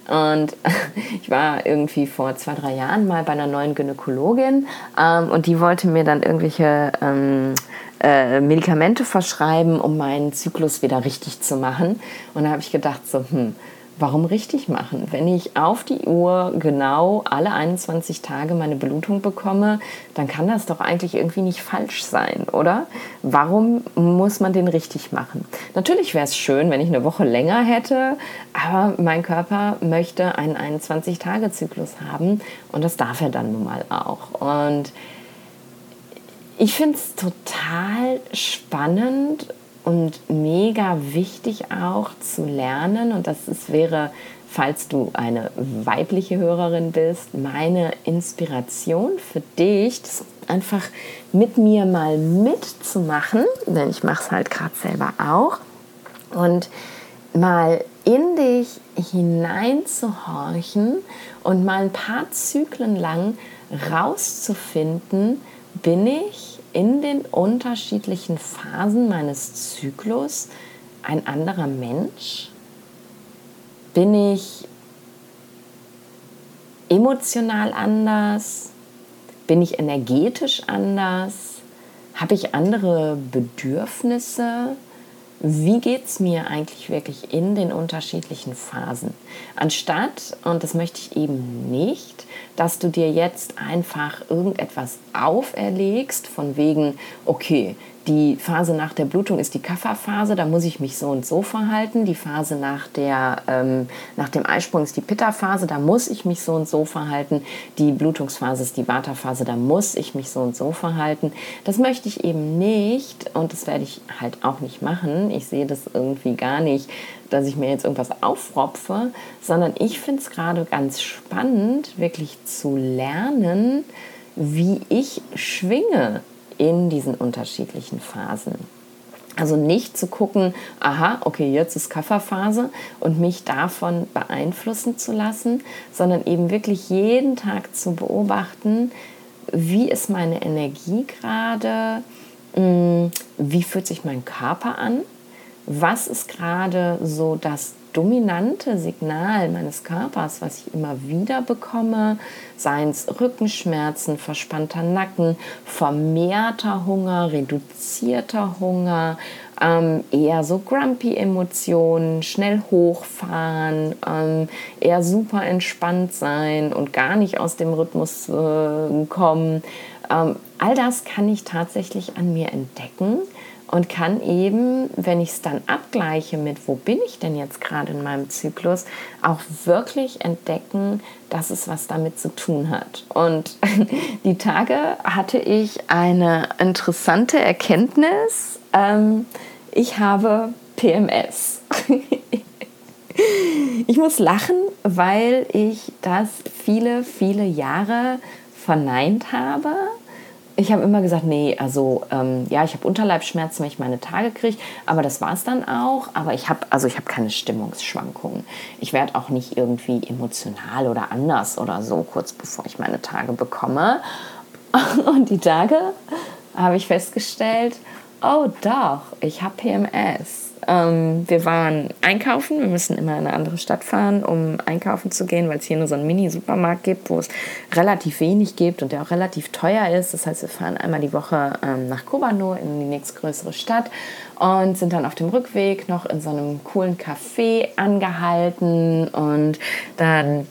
Und <laughs> ich war irgendwie vor zwei, drei Jahren mal bei einer neuen Gynäkologin ähm, und die wollte mir dann irgendwelche ähm, äh, Medikamente verschreiben, um meinen Zyklus wieder richtig zu machen. Und da habe ich gedacht, so, hm, warum richtig machen? Wenn ich auf die Uhr genau alle 21 Tage meine Blutung bekomme, dann kann das doch eigentlich irgendwie nicht falsch sein, oder? Warum muss man den richtig machen? Natürlich wäre es schön, wenn ich eine Woche länger hätte, aber mein Körper möchte einen 21-Tage-Zyklus haben und das darf er dann nun mal auch. Und ich finde es total spannend und mega wichtig auch zu lernen. Und das ist, wäre, falls du eine weibliche Hörerin bist, meine Inspiration für dich, einfach mit mir mal mitzumachen, denn ich mache es halt gerade selber auch. Und mal in dich hineinzuhorchen und mal ein paar Zyklen lang rauszufinden, bin ich in den unterschiedlichen Phasen meines Zyklus ein anderer Mensch? Bin ich emotional anders? Bin ich energetisch anders? Habe ich andere Bedürfnisse? Wie geht es mir eigentlich wirklich in den unterschiedlichen Phasen. Anstatt, und das möchte ich eben nicht, dass du dir jetzt einfach irgendetwas auferlegst von wegen, okay, die Phase nach der Blutung ist die Kapha-Phase, da muss ich mich so und so verhalten. Die Phase nach, der, ähm, nach dem Eisprung ist die Pitta-Phase, da muss ich mich so und so verhalten. Die Blutungsphase ist die Vata-Phase, da muss ich mich so und so verhalten. Das möchte ich eben nicht und das werde ich halt auch nicht machen. Ich sehe das irgendwie gar nicht, dass ich mir jetzt irgendwas aufropfe, sondern ich finde es gerade ganz spannend, wirklich zu lernen, wie ich schwinge in diesen unterschiedlichen Phasen. Also nicht zu gucken, aha, okay, jetzt ist Kafferphase und mich davon beeinflussen zu lassen, sondern eben wirklich jeden Tag zu beobachten, wie ist meine Energie gerade, hm, wie fühlt sich mein Körper an, was ist gerade so das dominante Signal meines Körpers, was ich immer wieder bekomme, seien es Rückenschmerzen, verspannter Nacken, vermehrter Hunger, reduzierter Hunger, ähm, eher so grumpy Emotionen, schnell hochfahren, ähm, eher super entspannt sein und gar nicht aus dem Rhythmus äh, kommen. Ähm, all das kann ich tatsächlich an mir entdecken und kann eben, wenn ich es dann abgleiche mit, wo bin ich denn jetzt gerade in meinem Zyklus, auch wirklich entdecken, dass es was damit zu tun hat. Und <laughs> die Tage hatte ich eine interessante Erkenntnis. Ähm, ich habe PMS. <laughs> ich muss lachen, weil ich das viele, viele Jahre verneint habe ich habe immer gesagt, nee, also ähm, ja, ich habe Unterleibschmerzen, wenn ich meine Tage kriege, aber das war es dann auch. Aber ich habe also ich habe keine Stimmungsschwankungen. Ich werde auch nicht irgendwie emotional oder anders oder so kurz bevor ich meine Tage bekomme. <laughs> Und die Tage habe ich festgestellt, oh doch, ich habe PMS. Ähm, wir waren einkaufen. Wir müssen immer in eine andere Stadt fahren, um einkaufen zu gehen, weil es hier nur so einen Mini-Supermarkt gibt, wo es relativ wenig gibt und der auch relativ teuer ist. Das heißt, wir fahren einmal die Woche ähm, nach Kobano in die nächstgrößere Stadt und sind dann auf dem Rückweg noch in so einem coolen Café angehalten und dann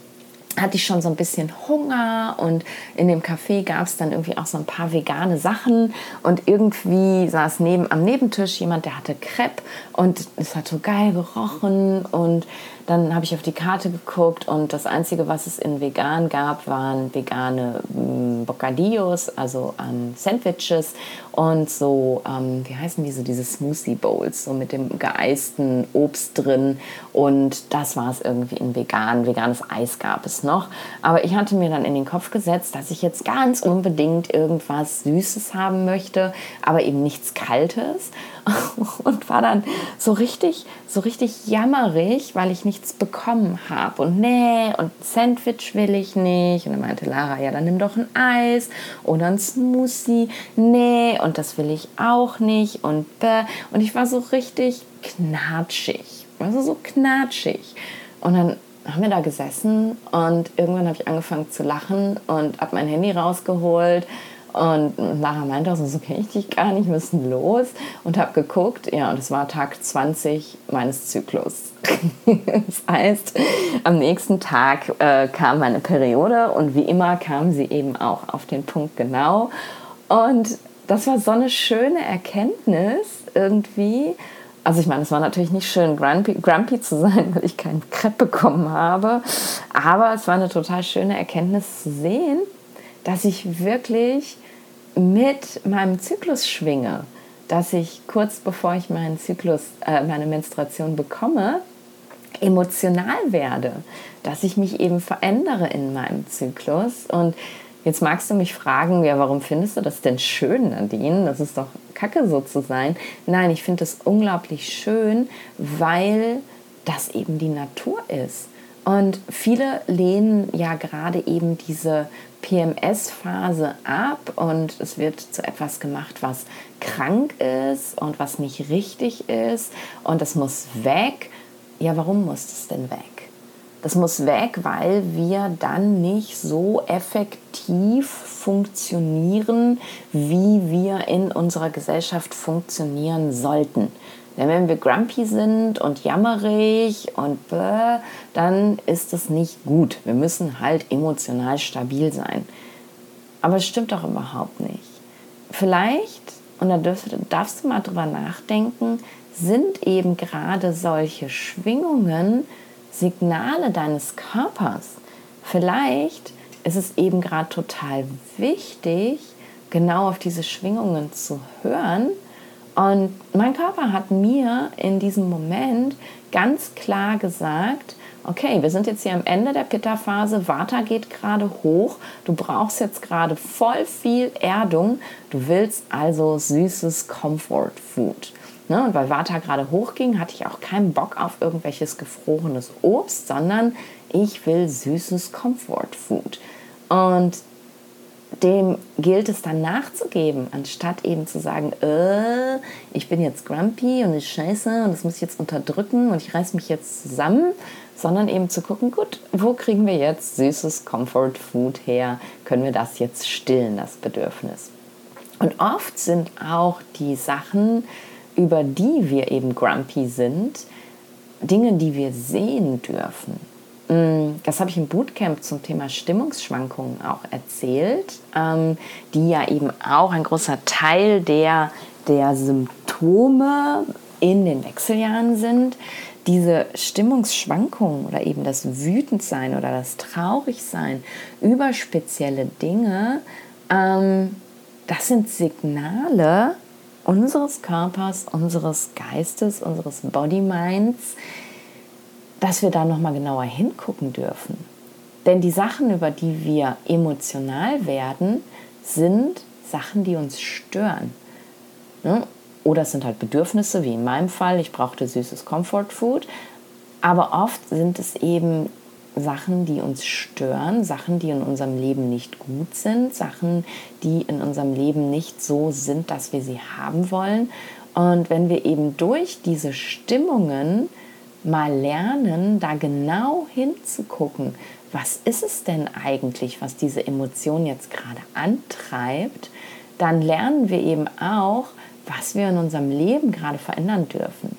hatte ich schon so ein bisschen Hunger und in dem Café gab es dann irgendwie auch so ein paar vegane Sachen und irgendwie saß neben, am Nebentisch jemand, der hatte Crepe und es hat so geil gerochen und dann habe ich auf die Karte geguckt und das Einzige, was es in vegan gab, waren vegane ähm, Bocadillos, also ähm, Sandwiches und so, ähm, wie heißen diese, diese Smoothie Bowls, so mit dem geeisten Obst drin und das war es irgendwie in vegan. Veganes Eis gab es noch. Aber ich hatte mir dann in den Kopf gesetzt, dass ich jetzt ganz unbedingt irgendwas Süßes haben möchte, aber eben nichts Kaltes <laughs> und war dann so richtig, so richtig jammerig, weil ich nichts bekommen habe. Und nee, und Sandwich will ich nicht. Und dann meinte Lara, ja, dann nimm doch ein Eis oder ein Smoothie. Nee, und das will ich auch nicht. Und bäh. Und ich war so richtig knatschig. Also so knatschig. Und dann haben wir da gesessen und irgendwann habe ich angefangen zu lachen und habe mein Handy rausgeholt und Lara meinte auch so, so kenne ich dich gar nicht, müssen los. Und habe geguckt, ja, und es war Tag 20 meines Zyklus. <laughs> das heißt, am nächsten Tag äh, kam meine Periode und wie immer kam sie eben auch auf den Punkt genau. Und das war so eine schöne Erkenntnis irgendwie. Also ich meine, es war natürlich nicht schön, grumpy, grumpy zu sein, <laughs> weil ich keinen Crepe bekommen habe. Aber es war eine total schöne Erkenntnis zu sehen, dass ich wirklich mit meinem Zyklus schwinge, dass ich kurz bevor ich meinen Zyklus, äh, meine Menstruation bekomme, emotional werde, dass ich mich eben verändere in meinem Zyklus. Und jetzt magst du mich fragen, ja, warum findest du das denn schön, Nadine? Das ist doch kacke so zu sein. Nein, ich finde es unglaublich schön, weil das eben die Natur ist. Und viele lehnen ja gerade eben diese PMS-Phase ab und es wird zu etwas gemacht, was krank ist und was nicht richtig ist und das muss weg. Ja, warum muss es denn weg? Das muss weg, weil wir dann nicht so effektiv funktionieren, wie wir in unserer Gesellschaft funktionieren sollten. Denn wenn wir grumpy sind und jammerig und bläh, dann ist das nicht gut. Wir müssen halt emotional stabil sein. Aber es stimmt doch überhaupt nicht. Vielleicht und da darfst, darfst du mal drüber nachdenken, sind eben gerade solche Schwingungen Signale deines Körpers. Vielleicht ist es eben gerade total wichtig, genau auf diese Schwingungen zu hören. Und mein Körper hat mir in diesem Moment ganz klar gesagt, okay, wir sind jetzt hier am Ende der Pitta-Phase, Vata geht gerade hoch, du brauchst jetzt gerade voll viel Erdung, du willst also süßes Comfort Food. Ne? Und weil Vata gerade hochging, hatte ich auch keinen Bock auf irgendwelches gefrorenes Obst, sondern ich will süßes Comfort Food. Und dem gilt es dann nachzugeben, anstatt eben zu sagen, äh, ich bin jetzt grumpy und ich scheiße und das muss ich jetzt unterdrücken und ich reiß mich jetzt zusammen, sondern eben zu gucken, gut, wo kriegen wir jetzt süßes Comfort Food her? Können wir das jetzt stillen, das Bedürfnis? Und oft sind auch die Sachen, über die wir eben grumpy sind, Dinge, die wir sehen dürfen. Mm, das habe ich im Bootcamp zum Thema Stimmungsschwankungen auch erzählt, ähm, die ja eben auch ein großer Teil der, der Symptome in den Wechseljahren sind. Diese Stimmungsschwankungen oder eben das Wütendsein oder das Traurigsein über spezielle Dinge, ähm, das sind Signale unseres Körpers, unseres Geistes, unseres Body-Minds, dass wir da nochmal genauer hingucken dürfen. Denn die Sachen, über die wir emotional werden, sind Sachen, die uns stören. Ne? Oder es sind halt Bedürfnisse, wie in meinem Fall, ich brauchte süßes Comfort Food. Aber oft sind es eben Sachen, die uns stören, Sachen, die in unserem Leben nicht gut sind, Sachen, die in unserem Leben nicht so sind, dass wir sie haben wollen. Und wenn wir eben durch diese Stimmungen mal lernen, da genau hinzugucken, was ist es denn eigentlich, was diese Emotion jetzt gerade antreibt, dann lernen wir eben auch, was wir in unserem Leben gerade verändern dürfen.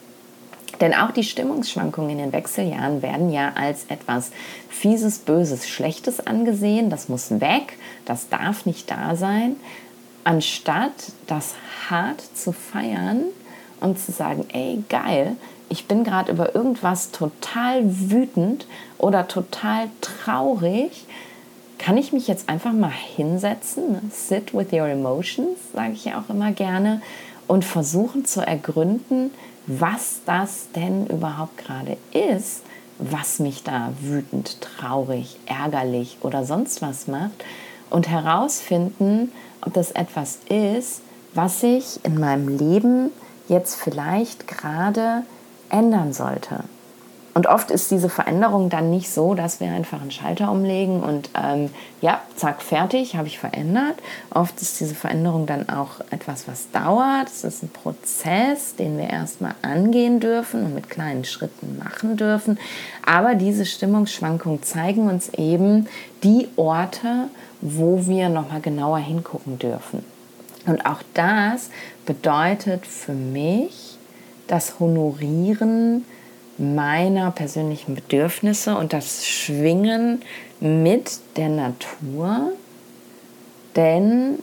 Denn auch die Stimmungsschwankungen in den Wechseljahren werden ja als etwas Fieses, Böses, Schlechtes angesehen. Das muss weg, das darf nicht da sein. Anstatt das hart zu feiern und zu sagen, ey, geil, ich bin gerade über irgendwas total wütend oder total traurig, kann ich mich jetzt einfach mal hinsetzen, sit with your emotions, sage ich ja auch immer gerne, und versuchen zu ergründen, was das denn überhaupt gerade ist, was mich da wütend, traurig, ärgerlich oder sonst was macht und herausfinden, ob das etwas ist, was ich in meinem Leben jetzt vielleicht gerade ändern sollte. Und oft ist diese Veränderung dann nicht so, dass wir einfach einen Schalter umlegen und ähm, ja, zack, fertig, habe ich verändert. Oft ist diese Veränderung dann auch etwas, was dauert. Es ist ein Prozess, den wir erstmal angehen dürfen und mit kleinen Schritten machen dürfen. Aber diese Stimmungsschwankungen zeigen uns eben die Orte, wo wir nochmal genauer hingucken dürfen. Und auch das bedeutet für mich das Honorieren meiner persönlichen Bedürfnisse und das Schwingen mit der Natur, denn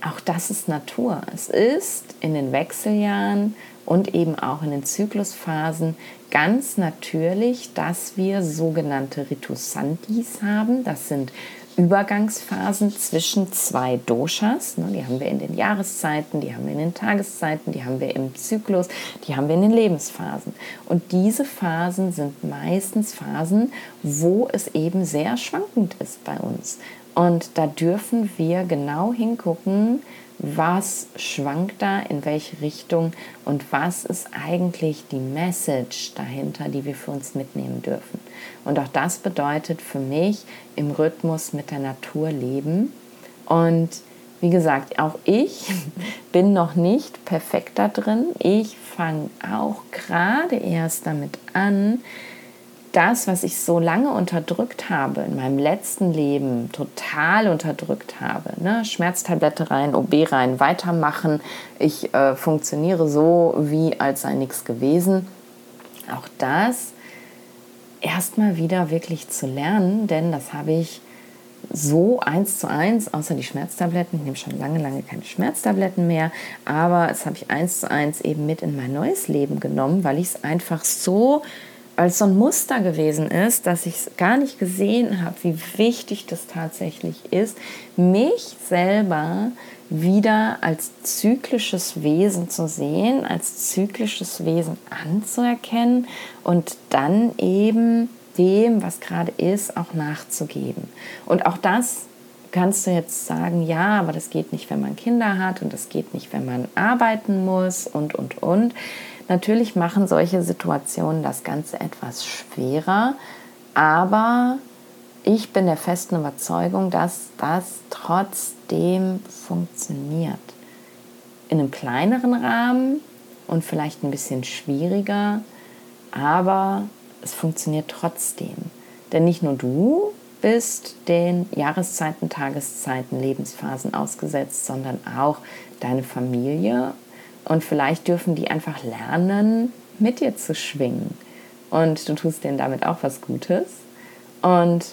auch das ist Natur. Es ist in den Wechseljahren und eben auch in den Zyklusphasen ganz natürlich, dass wir sogenannte Ritusantis haben. Das sind Übergangsphasen zwischen zwei Doshas. Ne, die haben wir in den Jahreszeiten, die haben wir in den Tageszeiten, die haben wir im Zyklus, die haben wir in den Lebensphasen. Und diese Phasen sind meistens Phasen, wo es eben sehr schwankend ist bei uns. Und da dürfen wir genau hingucken, was schwankt da, in welche Richtung und was ist eigentlich die Message dahinter, die wir für uns mitnehmen dürfen. Und auch das bedeutet für mich im Rhythmus mit der Natur leben. Und wie gesagt, auch ich <laughs> bin noch nicht perfekt da drin. Ich fange auch gerade erst damit an, das, was ich so lange unterdrückt habe, in meinem letzten Leben total unterdrückt habe, ne? Schmerztablette rein, OB rein, weitermachen, ich äh, funktioniere so, wie als sei nichts gewesen. Auch das erstmal wieder wirklich zu lernen, denn das habe ich so eins zu eins, außer die Schmerztabletten. Ich nehme schon lange, lange keine Schmerztabletten mehr, aber es habe ich eins zu eins eben mit in mein neues Leben genommen, weil ich es einfach so als so ein Muster gewesen ist, dass ich es gar nicht gesehen habe, wie wichtig das tatsächlich ist, mich selber wieder als zyklisches Wesen zu sehen, als zyklisches Wesen anzuerkennen und dann eben dem, was gerade ist, auch nachzugeben. Und auch das kannst du jetzt sagen, ja, aber das geht nicht, wenn man Kinder hat und das geht nicht, wenn man arbeiten muss und, und, und. Natürlich machen solche Situationen das Ganze etwas schwerer, aber ich bin der festen Überzeugung, dass das trotzdem funktioniert. In einem kleineren Rahmen und vielleicht ein bisschen schwieriger, aber es funktioniert trotzdem. Denn nicht nur du bist den Jahreszeiten, Tageszeiten, Lebensphasen ausgesetzt, sondern auch deine Familie. Und vielleicht dürfen die einfach lernen, mit dir zu schwingen. Und du tust denen damit auch was Gutes. Und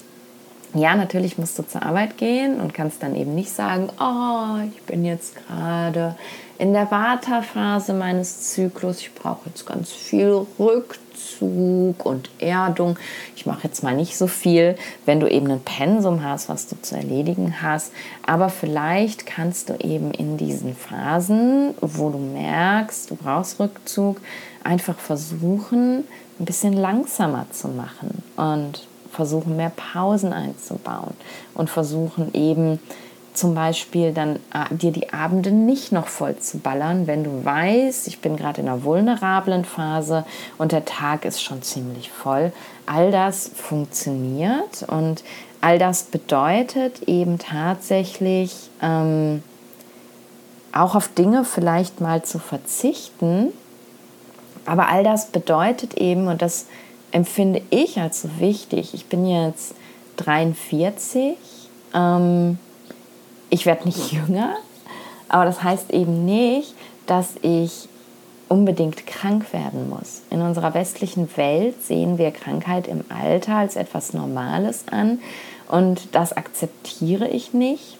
ja, natürlich musst du zur Arbeit gehen und kannst dann eben nicht sagen, oh, ich bin jetzt gerade in der Vata-Phase meines Zyklus, ich brauche jetzt ganz viel Rückzug und Erdung. Ich mache jetzt mal nicht so viel, wenn du eben ein Pensum hast, was du zu erledigen hast. Aber vielleicht kannst du eben in diesen Phasen, wo du merkst, du brauchst Rückzug, einfach versuchen, ein bisschen langsamer zu machen und versuchen mehr Pausen einzubauen und versuchen eben zum Beispiel dann äh, dir die Abende nicht noch voll zu ballern, wenn du weißt, ich bin gerade in einer vulnerablen Phase und der Tag ist schon ziemlich voll. All das funktioniert und all das bedeutet eben tatsächlich ähm, auch auf Dinge vielleicht mal zu verzichten. Aber all das bedeutet eben, und das empfinde ich als so wichtig. Ich bin jetzt 43. Ähm, ich werde nicht <laughs> jünger, aber das heißt eben nicht, dass ich unbedingt krank werden muss. In unserer westlichen Welt sehen wir Krankheit im Alter als etwas Normales an und das akzeptiere ich nicht.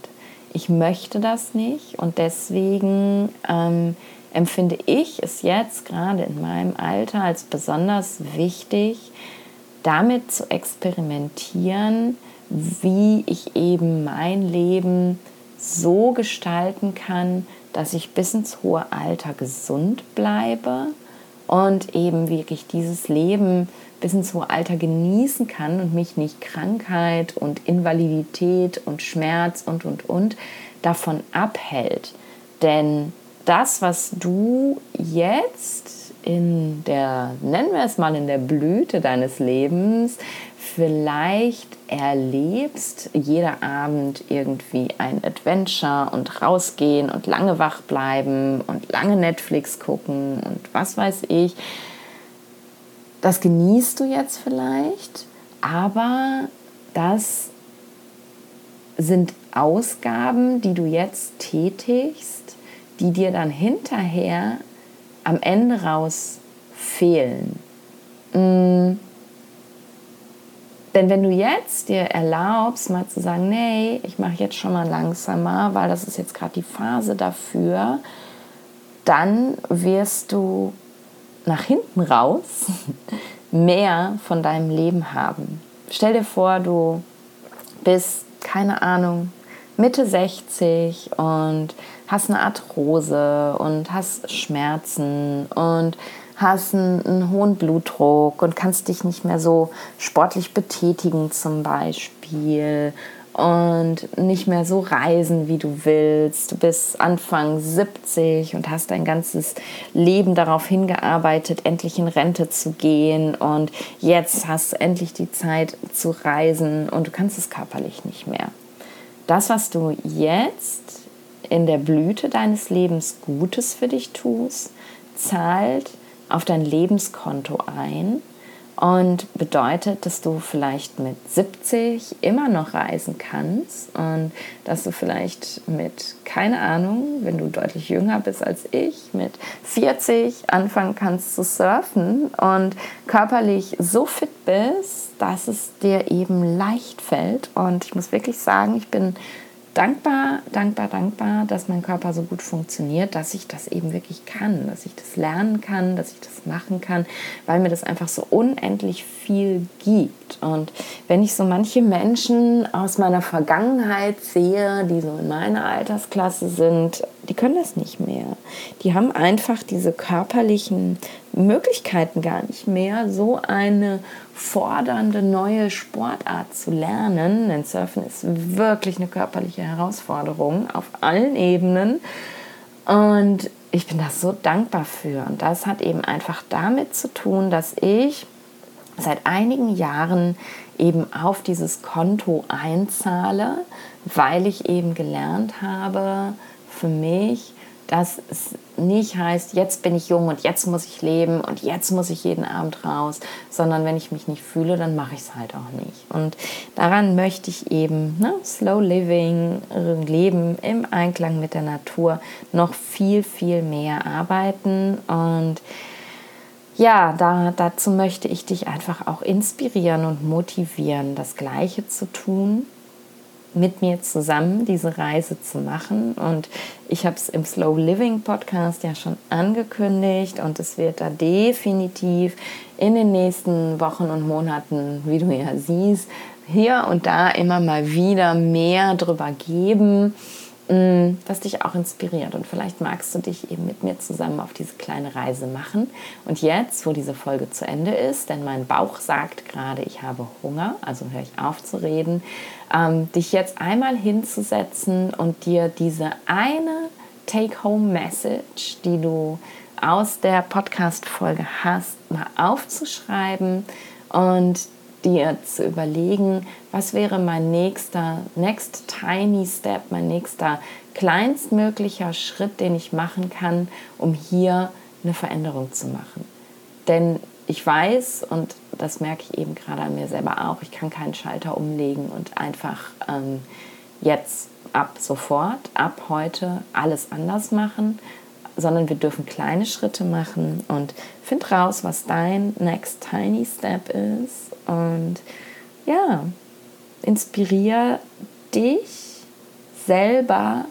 Ich möchte das nicht und deswegen ähm, empfinde ich es jetzt gerade in meinem Alter als besonders wichtig, damit zu experimentieren, wie ich eben mein Leben so gestalten kann, dass ich bis ins hohe Alter gesund bleibe und eben wirklich dieses Leben bis ins hohe Alter genießen kann und mich nicht Krankheit und Invalidität und Schmerz und und und davon abhält. Denn das, was du jetzt in der, nennen wir es mal, in der Blüte deines Lebens vielleicht erlebst, jeder Abend irgendwie ein Adventure und rausgehen und lange wach bleiben und lange Netflix gucken und was weiß ich. Das genießt du jetzt vielleicht, aber das sind Ausgaben, die du jetzt tätigst, die dir dann hinterher am Ende raus fehlen. Mm. Denn wenn du jetzt dir erlaubst, mal zu sagen, nee, ich mache jetzt schon mal langsamer, weil das ist jetzt gerade die Phase dafür, dann wirst du nach hinten raus <laughs> mehr von deinem Leben haben. Stell dir vor, du bist, keine Ahnung, Mitte 60 und hast eine Arthrose und hast Schmerzen und hast einen, einen, hohen Blutdruck und kannst dich nicht mehr so sportlich betätigen zum Beispiel und nicht mehr so reisen, wie du willst. Du bist Anfang 70 und hast dein ganzes Leben darauf hingearbeitet, endlich in Rente zu gehen und jetzt hast du endlich die Zeit zu reisen und du kannst es körperlich nicht mehr. Das, was du jetzt in der Blüte deines Lebens Gutes für dich tust, zahlt auf dein Lebenskonto ein und bedeutet, dass du vielleicht mit 70 immer noch reisen kannst und dass du vielleicht mit, keine Ahnung, wenn du deutlich jünger bist als ich, mit 40 anfangen kannst zu surfen und körperlich so fit bist, dass es dir eben leicht fällt. Und ich muss wirklich sagen, ich bin dankbar, dankbar, dankbar, dass mein Körper so gut funktioniert, dass ich das eben wirklich kann, dass ich das lernen kann, dass ich das machen kann, weil mir das einfach so unendlich viel gibt. Und wenn ich so manche Menschen aus meiner Vergangenheit sehe, die so in meiner Altersklasse sind, die können das nicht mehr. Die haben einfach diese körperlichen Möglichkeiten gar nicht mehr, so eine fordernde neue Sportart zu lernen. Denn Surfen ist wirklich eine körperliche Herausforderung auf allen Ebenen. Und ich bin da so dankbar für. Und das hat eben einfach damit zu tun, dass ich seit einigen Jahren eben auf dieses Konto einzahle, weil ich eben gelernt habe, für mich, dass es nicht heißt, jetzt bin ich jung und jetzt muss ich leben und jetzt muss ich jeden Abend raus, sondern wenn ich mich nicht fühle, dann mache ich es halt auch nicht. Und daran möchte ich eben ne, Slow Living, Leben im Einklang mit der Natur noch viel, viel mehr arbeiten und ja, da, dazu möchte ich dich einfach auch inspirieren und motivieren, das Gleiche zu tun mit mir zusammen diese Reise zu machen. Und ich habe es im Slow Living Podcast ja schon angekündigt und es wird da definitiv in den nächsten Wochen und Monaten, wie du ja siehst, hier und da immer mal wieder mehr drüber geben Mm, was dich auch inspiriert. Und vielleicht magst du dich eben mit mir zusammen auf diese kleine Reise machen. Und jetzt, wo diese Folge zu Ende ist, denn mein Bauch sagt gerade, ich habe Hunger, also höre ich auf zu reden, ähm, dich jetzt einmal hinzusetzen und dir diese eine Take-Home-Message, die du aus der Podcast-Folge hast, mal aufzuschreiben und dir zu überlegen, was wäre mein nächster, next tiny step, mein nächster kleinstmöglicher Schritt, den ich machen kann, um hier eine Veränderung zu machen. Denn ich weiß, und das merke ich eben gerade an mir selber auch, ich kann keinen Schalter umlegen und einfach ähm, jetzt ab sofort, ab heute alles anders machen, sondern wir dürfen kleine Schritte machen und find raus, was dein next tiny step ist und ja, inspiriere dich selber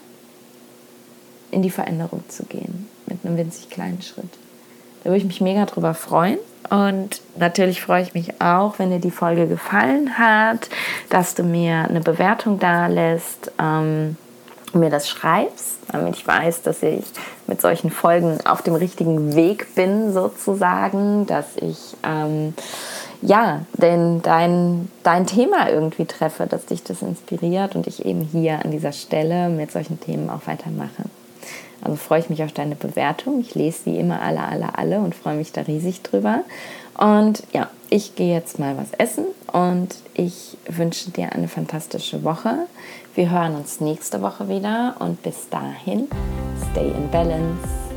in die Veränderung zu gehen mit einem winzig kleinen Schritt. Da würde ich mich mega drüber freuen. Und natürlich freue ich mich auch, wenn dir die Folge gefallen hat, dass du mir eine Bewertung da lässt. Ähm, mir das schreibst, damit ich weiß, dass ich mit solchen Folgen auf dem richtigen Weg bin, sozusagen, dass ich ähm, ja, denn dein, dein Thema irgendwie treffe, dass dich das inspiriert und ich eben hier an dieser Stelle mit solchen Themen auch weitermache. Also freue ich mich auf deine Bewertung. Ich lese sie immer alle, alle, alle und freue mich da riesig drüber. Und ja, ich gehe jetzt mal was essen und ich wünsche dir eine fantastische Woche. Wir hören uns nächste Woche wieder und bis dahin, stay in balance.